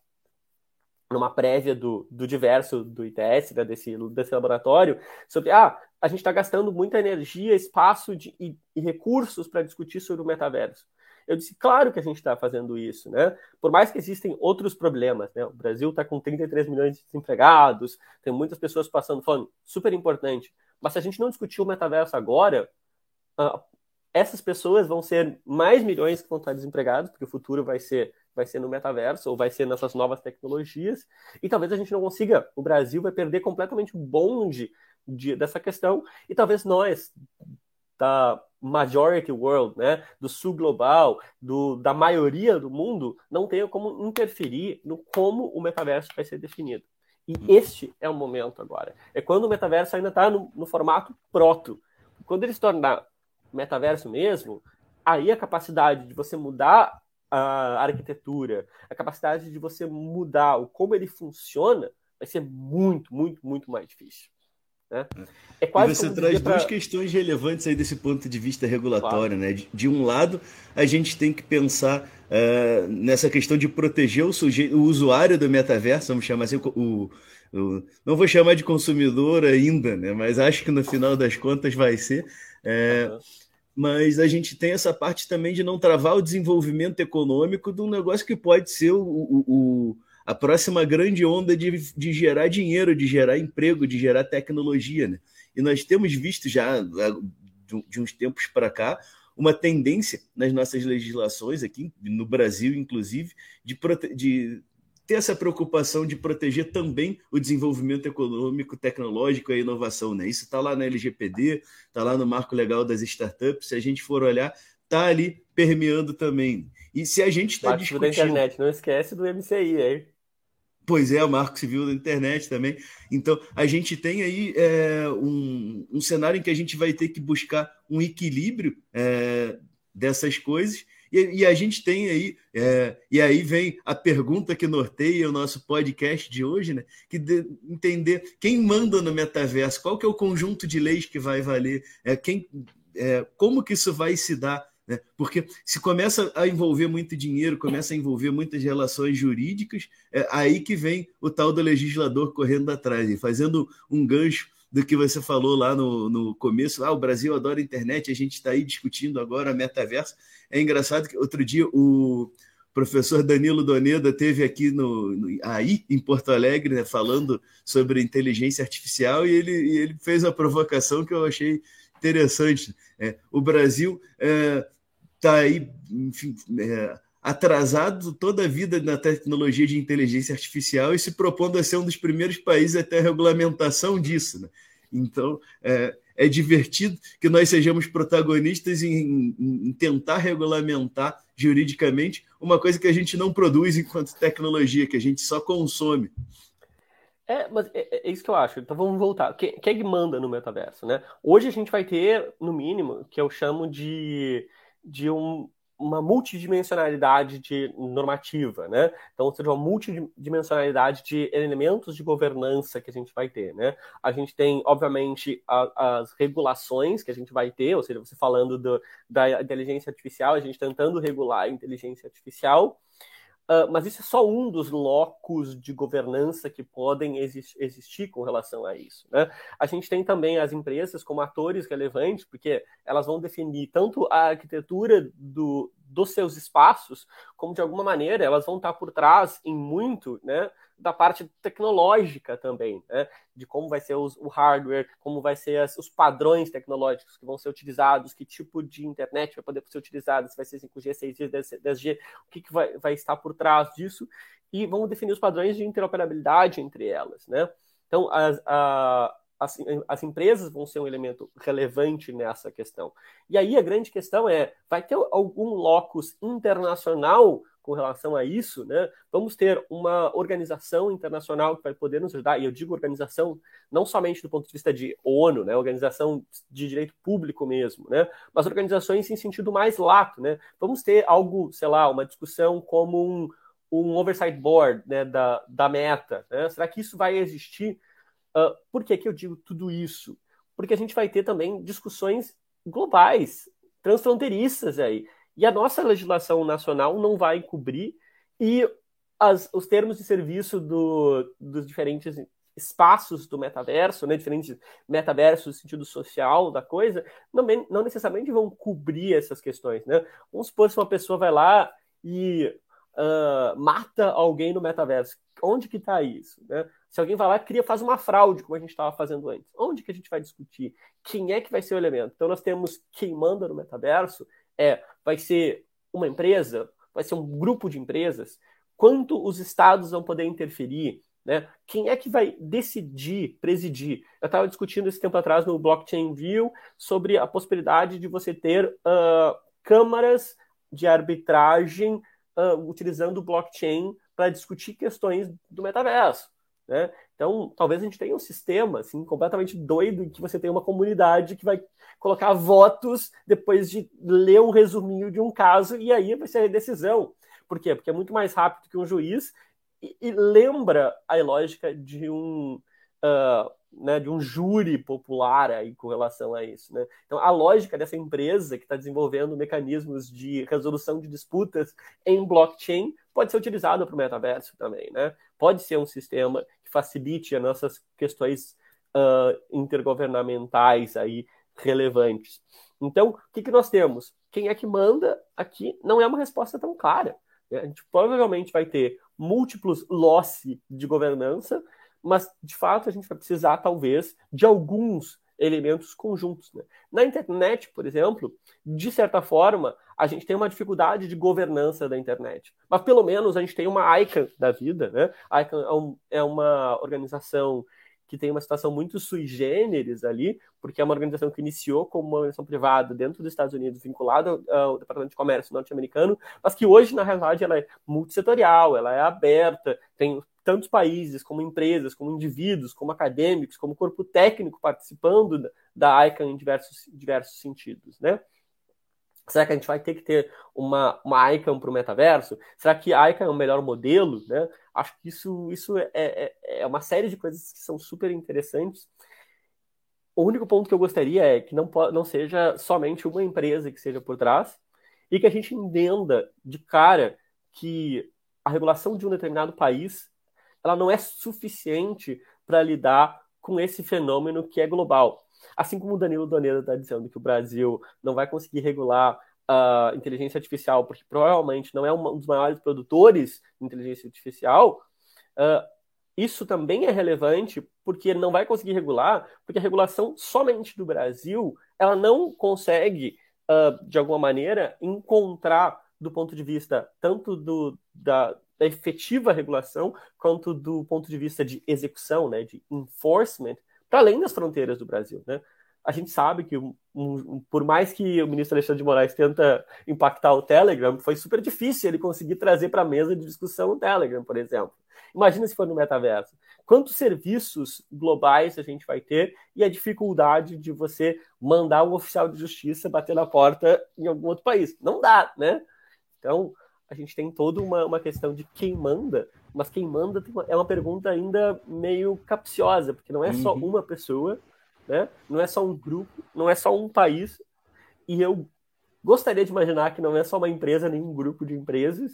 numa prévia do, do diverso do ITS, né, desse, desse laboratório, sobre ah, a gente está gastando muita energia, espaço de, e, e recursos para discutir sobre o metaverso. Eu disse, claro que a gente está fazendo isso, né? Por mais que existem outros problemas, né? O Brasil está com 33 milhões de desempregados, tem muitas pessoas passando fome, super importante. Mas se a gente não discutir o metaverso agora, uh, essas pessoas vão ser mais milhões que vão estar desempregados, porque o futuro vai ser vai ser no metaverso ou vai ser nessas novas tecnologias. E talvez a gente não consiga, o Brasil vai perder completamente o bonde de, dessa questão e talvez nós da majority world, né, do sul global, do, da maioria do mundo, não tenha como interferir no como o metaverso vai ser definido. E uhum. este é o momento agora. É quando o metaverso ainda está no, no formato proto. Quando ele se tornar metaverso mesmo, aí a capacidade de você mudar a arquitetura, a capacidade de você mudar o como ele funciona, vai ser muito, muito, muito mais difícil. Né? É quase e você traz duas questões relevantes aí desse ponto de vista regulatório. Claro. Né? De, de, um lado, a gente tem que pensar uh, nessa questão de proteger o, sujeito, o usuário do metaverso, vamos chamar assim, o, o, não vou chamar de consumidor ainda, né? mas acho que no final das contas vai ser. É, uhum. Mas a gente tem essa parte também de não travar o desenvolvimento econômico de um negócio que pode ser o, o a próxima grande onda de, de gerar dinheiro, de gerar emprego, de gerar tecnologia. Né? E nós temos visto já, de uns tempos para cá, uma tendência nas nossas legislações, aqui no Brasil, inclusive, de, de ter essa preocupação de proteger também o desenvolvimento econômico, tecnológico e a inovação. Né? Isso está lá na LGPD, está lá no marco legal das startups. Se a gente for olhar, está ali permeando também. E se a gente está discutindo... da internet, não esquece do MCI, hein? Pois é, o Marco Civil da internet também. Então, a gente tem aí é, um, um, cenário em que a gente vai ter que buscar um equilíbrio é, dessas coisas. E, e, a gente tem aí, é, e aí vem a pergunta que norteia o nosso podcast de hoje, né? Que de, entender quem manda no metaverso, qual que é o conjunto de leis que vai valer, é, quem, é, como que isso vai se dar né? Porque se começa a envolver muito dinheiro, começa a envolver muitas relações jurídicas, é aí que vem o tal do legislador correndo atrás, e fazendo um gancho do que você falou lá no, no começo. Ah, o Brasil adora a internet, a gente está aí discutindo agora metaverso. É engraçado que outro dia o professor Danilo Doneda teve aqui no, no aí em Porto Alegre né, falando sobre inteligência artificial e ele, e ele fez uma provocação que eu achei interessante. É, o Brasil é, está aí, enfim, é, atrasado toda a vida na tecnologia de inteligência artificial e se propondo a ser um dos primeiros países a ter a regulamentação disso. Né? Então, é, é, divertido que nós sejamos protagonistas em, em, tentar regulamentar juridicamente uma coisa que a gente não produz enquanto tecnologia, que a gente só consome. É, mas é, é, isso que eu acho. Então vamos voltar. Quem, quem manda no metaverso, né? Hoje a gente vai ter, no mínimo, que eu chamo de de um, uma multidimensionalidade de normativa, né? Então, ou seja, uma multidimensionalidade de elementos de governança que a gente vai ter, né? A gente tem, obviamente, a, as regulações que a gente vai ter, ou seja, você falando do, da inteligência artificial, a gente tentando regular a inteligência artificial, Uh, mas isso é só um dos locos de governança que podem exi existir com relação a isso. Né? A gente tem também as empresas como atores relevantes, porque elas vão definir tanto a arquitetura do, dos seus espaços, como de alguma maneira elas vão estar por trás em muito né, da parte tecnológica também, né? de como vai ser os, o hardware, como vai ser as, os padrões tecnológicos que vão ser utilizados, que tipo de internet vai poder ser utilizado, se vai ser 5G, 6G, 10G, o que, que vai, vai estar por trás disso, e vamos definir os padrões de interoperabilidade entre elas. Né? Então, as, a, as, as, empresas vão ser um elemento relevante nessa questão. E aí a grande questão é: vai ter algum locus internacional com relação a isso, né? Vamos ter uma organização internacional que vai poder nos ajudar, e eu digo organização não somente do ponto de vista de ONU, né? Organização de direito público mesmo, né? Mas organizações em sentido mais lato, né? Vamos ter algo, sei lá, uma discussão como um, um oversight board né, da, da meta. Né? Será que isso vai existir? Uh, por que, que eu digo tudo isso? Porque a gente vai ter também discussões globais, transfronteiriças aí. E a nossa legislação nacional não vai cobrir. E as, os termos de serviço do, dos diferentes espaços do metaverso, né, diferentes metaversos sentido social da coisa, não, não necessariamente vão cobrir essas questões. Né? Vamos supor se uma pessoa vai lá e uh, mata alguém no metaverso. Onde que está isso? Né? Se alguém vai lá e cria, faz uma fraude, como a gente estava fazendo antes. Onde que a gente vai discutir? Quem é que vai ser o elemento? Então nós temos quem manda no metaverso é, vai ser uma empresa, vai ser um grupo de empresas, quanto os estados vão poder interferir, né? Quem é que vai decidir, presidir? Eu estava discutindo esse tempo atrás no Blockchain View sobre a possibilidade de você ter uh, câmaras de arbitragem uh, utilizando blockchain para discutir questões do metaverso. Né? Então, talvez a gente tenha um sistema assim, completamente doido em que você tem uma comunidade que vai colocar votos depois de ler um resuminho de um caso e aí vai ser a decisão. Por quê? Porque é muito mais rápido que um juiz e, e lembra a lógica de um, uh, né, de um júri popular aí com relação a isso. Né? Então, a lógica dessa empresa que está desenvolvendo mecanismos de resolução de disputas em blockchain pode ser utilizada para o metaverso também. Né? Pode ser um sistema que facilite as nossas questões uh, intergovernamentais aí relevantes. Então, o que, que nós temos? Quem é que manda aqui não é uma resposta tão clara. A gente provavelmente vai ter múltiplos loss de governança, mas de fato a gente vai precisar, talvez, de alguns elementos conjuntos. Né? Na internet, por exemplo, de certa forma, a gente tem uma dificuldade de governança da internet. Mas pelo menos a gente tem uma ICANN da vida. Né? A ICANN é, um, é uma organização que tem uma situação muito sui generis ali, porque é uma organização que iniciou como uma organização privada dentro dos Estados Unidos, vinculada ao Departamento de Comércio norte-americano, mas que hoje, na realidade, ela é multissetorial, ela é aberta, tem tantos países, como empresas, como indivíduos, como acadêmicos, como corpo técnico participando da ICANN em diversos, diversos sentidos, né? Será que a gente vai ter que ter uma, uma ICANN para o metaverso? Será que a ICANN é o melhor modelo? Né? Acho que isso, isso é, é, é, uma série de coisas que são super interessantes. O único ponto que eu gostaria é que não, não seja somente uma empresa que seja por trás e que a gente entenda de cara que a regulação de um determinado país ela não é suficiente para lidar com esse fenômeno que é global. Assim como o Danilo Donedo está dizendo que o Brasil não vai conseguir regular a uh, inteligência artificial, porque provavelmente não é um dos maiores produtores de inteligência artificial, uh, isso também é relevante porque não vai conseguir regular, porque a regulação somente do Brasil ela não consegue, uh, de alguma maneira, encontrar do ponto de vista tanto do, da, da efetiva regulação quanto do ponto de vista de execução, né, de enforcement, para além das fronteiras do Brasil, né? A gente sabe que, um, um, por mais que o ministro Alexandre de Moraes tenta impactar o Telegram, foi super difícil ele conseguir trazer para a mesa de discussão o Telegram, por exemplo. Imagina se for no metaverso. Quantos serviços globais a gente vai ter e a dificuldade de você mandar um oficial de justiça bater na porta em algum outro país? Não dá, né? Então, a gente tem toda uma, uma questão de quem manda, mas quem manda uma, é uma pergunta ainda meio capciosa, porque não é só uhum. uma pessoa, né? não é só um grupo, não é só um país, e eu gostaria de imaginar que não é só uma empresa, nem um grupo de empresas,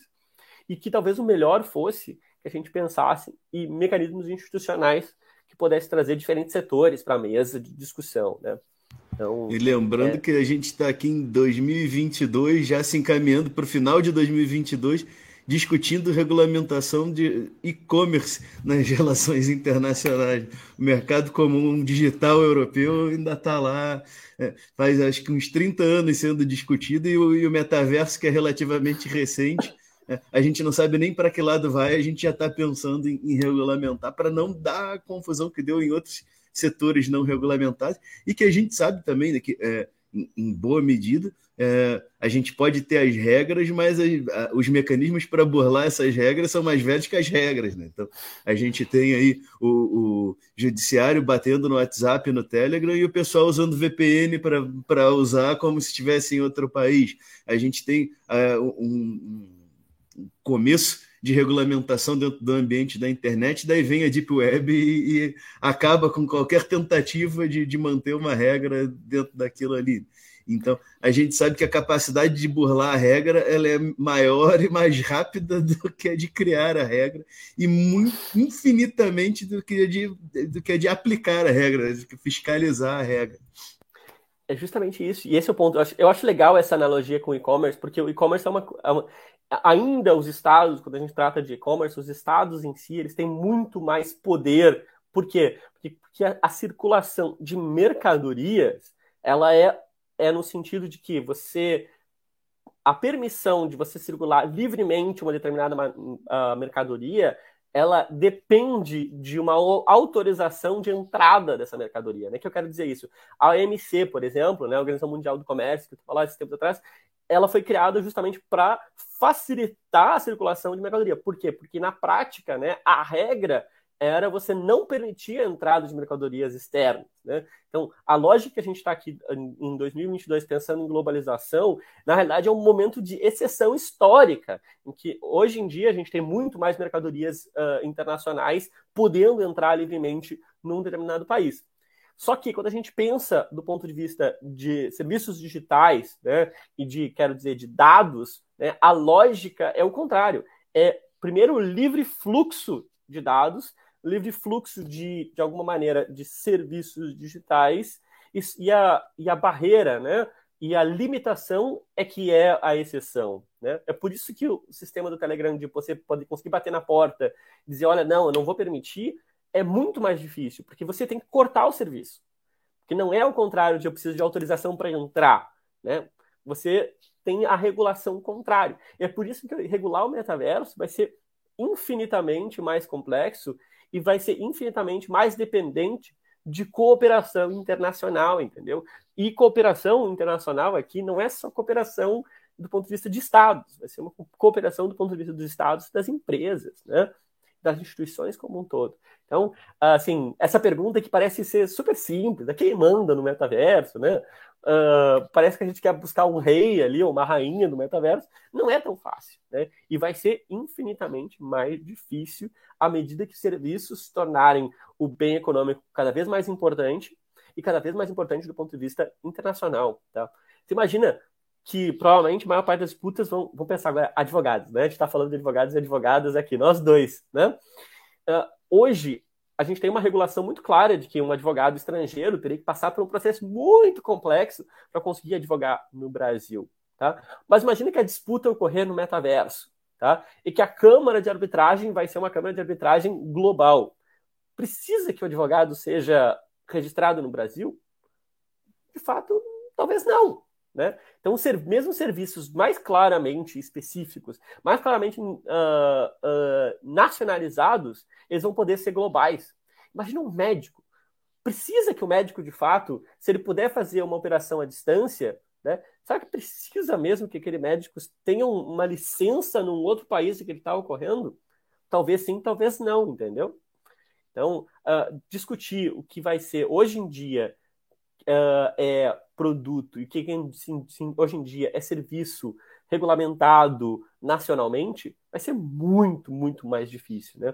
e que talvez o melhor fosse que a gente pensasse em mecanismos institucionais que pudessem trazer diferentes setores para a mesa de discussão, né? Então, e lembrando é... que a gente está aqui em 2022, já se encaminhando para o final de 2022, discutindo regulamentação de e-commerce nas relações internacionais. O mercado comum digital europeu ainda está lá, é, faz acho que uns 30 anos sendo discutido, e o, e o metaverso, que é relativamente recente, é, a gente não sabe nem para que lado vai, a gente já está pensando em, em regulamentar para não dar a confusão que deu em outros setores não regulamentados, e que a gente sabe também né, que, é, em, boa medida, é, a gente pode ter as regras, mas as, a, os mecanismos para burlar essas regras são mais velhos que as regras. Né? Então, a gente tem aí o, o judiciário batendo no WhatsApp, no Telegram, e o pessoal usando VPN para usar como se estivesse em outro país. A gente tem é, um, um começo de regulamentação dentro do ambiente da internet, daí vem a Deep Web e, e acaba com qualquer tentativa de, de, manter uma regra dentro daquilo ali. Então, a gente sabe que a capacidade de burlar a regra ela é maior e mais rápida do que a de criar a regra e muito, infinitamente do que, a de, do que a de aplicar a regra, fiscalizar a regra. É justamente isso. E esse é o ponto. Eu acho, eu acho legal essa analogia com o e-commerce, porque o e-commerce é uma, é uma, Ainda os estados, quando a gente trata de e-commerce, os estados em si, eles têm muito mais poder. Por quê? Porque, porque a, a circulação de mercadorias, ela é, é no sentido de que você a permissão de você circular livremente uma determinada uh, mercadoria, ela depende de uma autorização de entrada dessa mercadoria. Né? que eu quero dizer isso? A OMC, por exemplo, né, a Organização Mundial do Comércio, que eu falei esses tempos atrás, ela foi criada justamente para facilitar a circulação de mercadoria. Por quê? Porque na prática, né, a regra era você não permitir a entrada de mercadorias externas. Né? Então, a lógica que a gente está aqui em 2022 pensando em globalização, na realidade é um momento de exceção histórica, em que hoje em dia a gente tem muito mais mercadorias uh, internacionais podendo entrar livremente num determinado país. Só que quando a gente pensa do ponto de vista de serviços digitais, né, e de, quero dizer, de dados, né, a lógica é o contrário. É, primeiro, livre fluxo de dados livre fluxo de, de alguma maneira, de serviços digitais e, e, a, e a barreira, né? E a limitação é que é a exceção. Né? É por isso que o sistema do Telegram de você pode conseguir bater na porta dizer, olha, não, eu não vou permitir, é muito mais difícil, porque você tem que cortar o serviço. Que não é o contrário de eu preciso de autorização para entrar. Né? Você tem a regulação contrária. E é por isso que regular o metaverso vai ser infinitamente mais complexo e vai ser infinitamente mais dependente de cooperação internacional, entendeu? E cooperação internacional aqui não é só cooperação do ponto de vista de estados, vai ser uma cooperação do ponto de vista dos estados, das empresas, né? das instituições como um todo. Então, assim, essa pergunta que parece ser super simples, quem manda no metaverso, né? Uh, parece que a gente quer buscar um rei ali, ou uma rainha do metaverso, não é tão fácil, né? E vai ser infinitamente mais difícil à medida que os serviços se tornarem o bem econômico cada vez mais importante e cada vez mais importante do ponto de vista internacional, tá? Você imagina que provavelmente a maior parte das disputas vão, vão pensar agora, advogados, né? A gente está falando de advogados e advogadas aqui, nós dois, né? Uh, hoje, a gente tem uma regulação muito clara de que um advogado estrangeiro teria que passar por um processo muito complexo para conseguir advogar no Brasil, tá? Mas imagina que a disputa ocorrer no metaverso, tá? E que a Câmara de Arbitragem vai ser uma Câmara de Arbitragem global. Precisa que o advogado seja registrado no Brasil? De fato, talvez não, né? Então, ser, mesmo serviços mais claramente específicos, mais claramente uh, uh, nacionalizados, eles vão poder ser globais. Imagina um médico. Precisa que o médico, de fato, se ele puder fazer uma operação à distância, né, será que precisa mesmo que aquele médico tenha uma licença num outro país que ele está ocorrendo? Talvez sim, talvez não, entendeu? Então, uh, discutir o que vai ser hoje em dia uh, é produto e o que hoje em dia é serviço regulamentado nacionalmente, vai ser muito, muito mais difícil, né?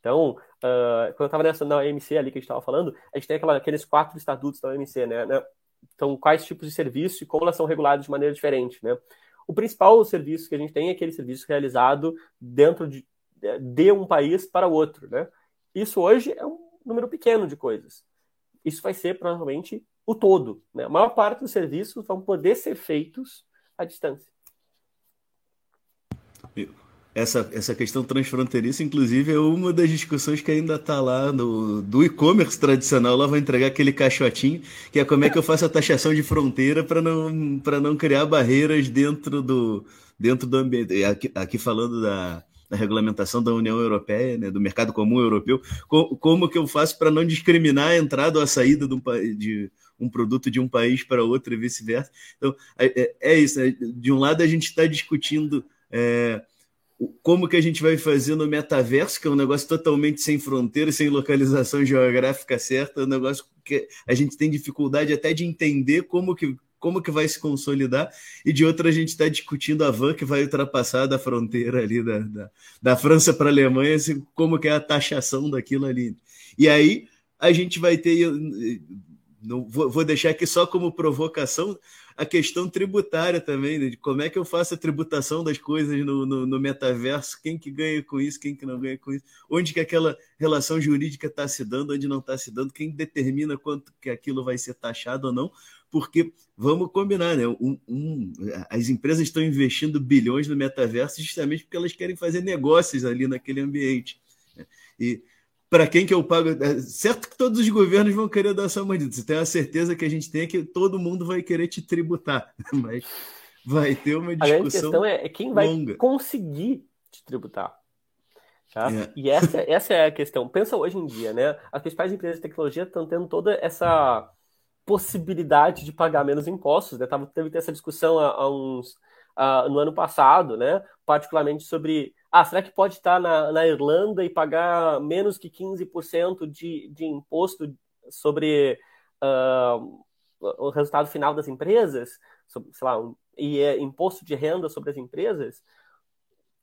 Então, uh, quando eu estava nessa na OMC ali que a gente estava falando, a gente tem aquela, aqueles quatro estatutos da OMC, né, né? Então, quais tipos de serviço e como elas são reguladas de maneira diferente, né? O principal serviço que a gente tem é aquele serviço realizado dentro de, de um país para o outro, né? Isso hoje é um número pequeno de coisas. Isso vai ser provavelmente o todo. Né? A maior parte dos serviços vão poder ser feitos à distância. Essa, essa questão transfronteiriça, inclusive, é uma das discussões que ainda está lá no, do e-commerce tradicional. Lá vai entregar aquele caixotinho, que é como é que eu faço a taxação de fronteira para não, não criar barreiras dentro do, dentro do ambiente. Aqui, aqui falando da, da regulamentação da União Europeia, né, do mercado comum europeu, como, como que eu faço para não discriminar a entrada ou a saída de um, de, um produto de um país para outro e vice-versa. Então, é, é, é isso. Né? De um lado, a gente está discutindo é, como que a gente vai fazer no metaverso, que é um negócio totalmente sem fronteira, sem localização geográfica certa, é um negócio que a gente tem dificuldade até de entender como que como que vai se consolidar, e de outra a gente está discutindo a van que vai ultrapassar da fronteira ali da, da, da França para a Alemanha, assim, como que é a taxação daquilo ali. E aí a gente vai ter não, vou, vou, deixar aqui só como provocação a questão tributária também, né? de como é que eu faço a tributação das coisas no, no, no, metaverso, quem que ganha com isso, quem que não ganha com isso, onde que aquela relação jurídica está se dando, onde não está se dando, quem determina quanto que aquilo vai ser taxado ou não, porque vamos combinar, né? Um, um, as empresas estão investindo bilhões no metaverso justamente porque elas querem fazer negócios ali naquele ambiente. Né? E para quem que eu pago? É certo que todos os governos vão querer dar essa medida. Você tem a certeza que a gente tem é que todo mundo vai querer te tributar, mas vai ter uma discussão. A grande questão é, é quem vai longa. conseguir te tributar. Tá? É. E essa, essa é a questão. Pensa hoje em dia, né? As principais empresas de tecnologia estão tendo toda essa possibilidade de pagar menos impostos. Né? Tava, teve essa discussão há, há uns uh, no ano passado, né? Particularmente sobre ah, será que pode estar na, na Irlanda e pagar menos que 15% de, de imposto sobre uh, o resultado final das empresas? Sobre, sei lá, um, e é imposto de renda sobre as empresas?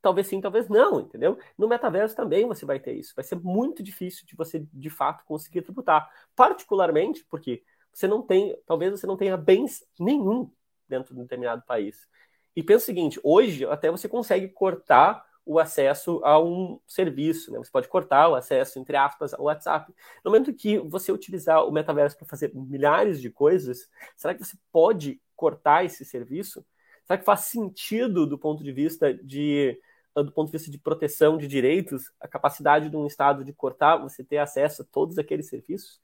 Talvez sim, talvez não, entendeu? No metaverso também você vai ter isso. Vai ser muito difícil de você, de fato, conseguir tributar. Particularmente porque você não tem, talvez você não tenha bens nenhum dentro de um determinado país. E pensa o seguinte, hoje até você consegue cortar o acesso a um serviço, né? Você pode cortar o acesso, entre aspas, ao WhatsApp. No momento que você utilizar o metaverso para fazer milhares de coisas, será que você pode cortar esse serviço? Será que faz sentido do ponto de vista de do ponto de vista de proteção de direitos, a capacidade de um Estado de cortar, você ter acesso a todos aqueles serviços?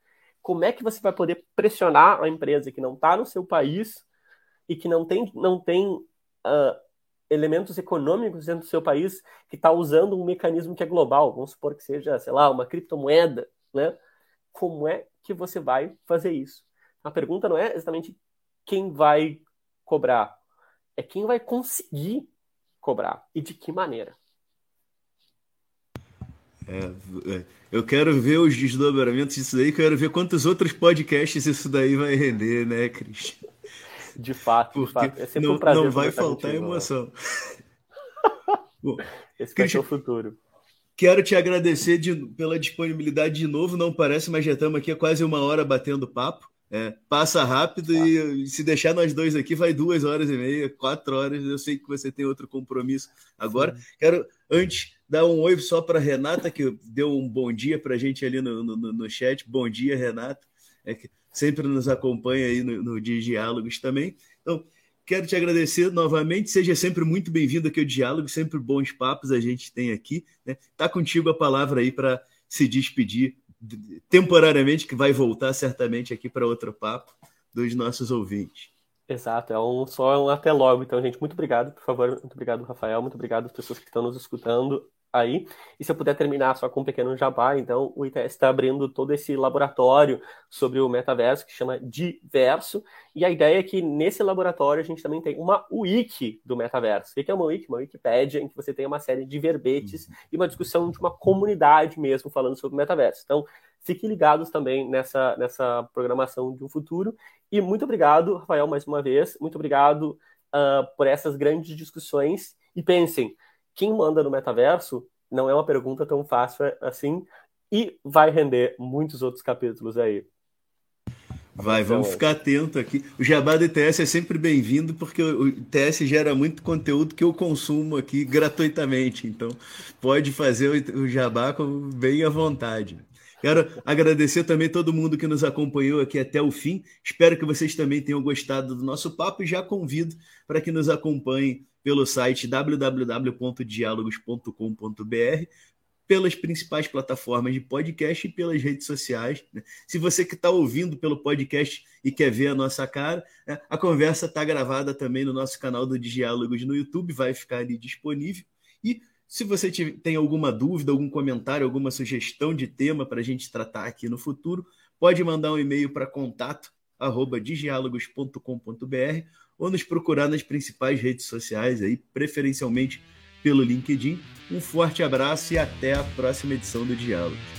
Como é que você vai poder pressionar a empresa que não está no seu país e que não tem, não tem uh, elementos econômicos dentro do seu país que está usando um mecanismo que é global, vamos supor que seja, sei lá, uma criptomoeda, né? Como é que você vai fazer isso? A pergunta não é exatamente quem vai cobrar, é quem vai conseguir cobrar e de que maneira. É, é, eu quero ver os desdobramentos disso daí, quero ver quantos outros podcasts isso daí vai render, né, Cris? De fato, Porque de fato. É sempre não, um prazer. Não vai faltar contigo, emoção. Bom, Esse vai ser o futuro. Quero te agradecer de, pela disponibilidade de novo. Não parece, mas já estamos aqui há quase uma hora batendo papo. É, passa rápido e se deixar nós dois aqui vai duas horas e meia, quatro horas. Eu sei que você tem outro compromisso agora. Sim. Quero, antes, dar um oi só para Renata, que deu um bom dia para a gente ali no, no, no, chat. Bom dia, Renata. É que sempre nos acompanha aí no, no Diálogos também. Então, quero te agradecer novamente. Seja sempre muito bem-vindo aqui ao Diálogo, sempre bons papos a gente tem aqui. Né? Tá contigo a palavra aí para se despedir temporariamente, que vai voltar certamente aqui para outro papo dos nossos ouvintes. Exato, é um só um até logo. Então, gente, muito obrigado, por favor, muito obrigado, Rafael, muito obrigado às pessoas que estão nos escutando aí. E se eu puder terminar só com um pequeno jabá, então o ITS está abrindo todo esse laboratório sobre o metaverso que chama Diverso. E a ideia é que nesse laboratório a gente também tem uma wiki do metaverso. O que é uma wiki? Uma Wikipédia em que você tem uma série de verbetes uhum. e uma discussão de uma comunidade mesmo falando sobre o metaverso. Então, fiquem ligados também nessa, nessa programação de um futuro. E muito obrigado, Rafael, mais uma vez. Muito obrigado uh, por essas grandes discussões. E pensem, quem manda no metaverso não é uma pergunta tão fácil assim e vai render muitos outros capítulos aí. Vai, vamos ficar atento aqui. O jabá do ITS é sempre bem-vindo, porque o ITS gera muito conteúdo que eu consumo aqui gratuitamente. Então, pode fazer o jabá bem à vontade. Quero agradecer também todo mundo que nos acompanhou aqui até o fim. Espero que vocês também tenham gostado do nosso papo e já convido para que nos acompanhem pelo site www.dialogos.com.br, pelas principais plataformas de podcast e pelas redes sociais. Né? Se você que está ouvindo pelo podcast e quer ver a nossa cara, né? a conversa está gravada também no nosso canal do Diálogos no YouTube, vai ficar ali disponível. E se você tem alguma dúvida, algum comentário, alguma sugestão de tema para a gente tratar aqui no futuro, pode mandar um e-mail para contato arroba ou nos procurar nas principais redes sociais aí, preferencialmente pelo LinkedIn. Um forte abraço e até a próxima edição do Diálogo.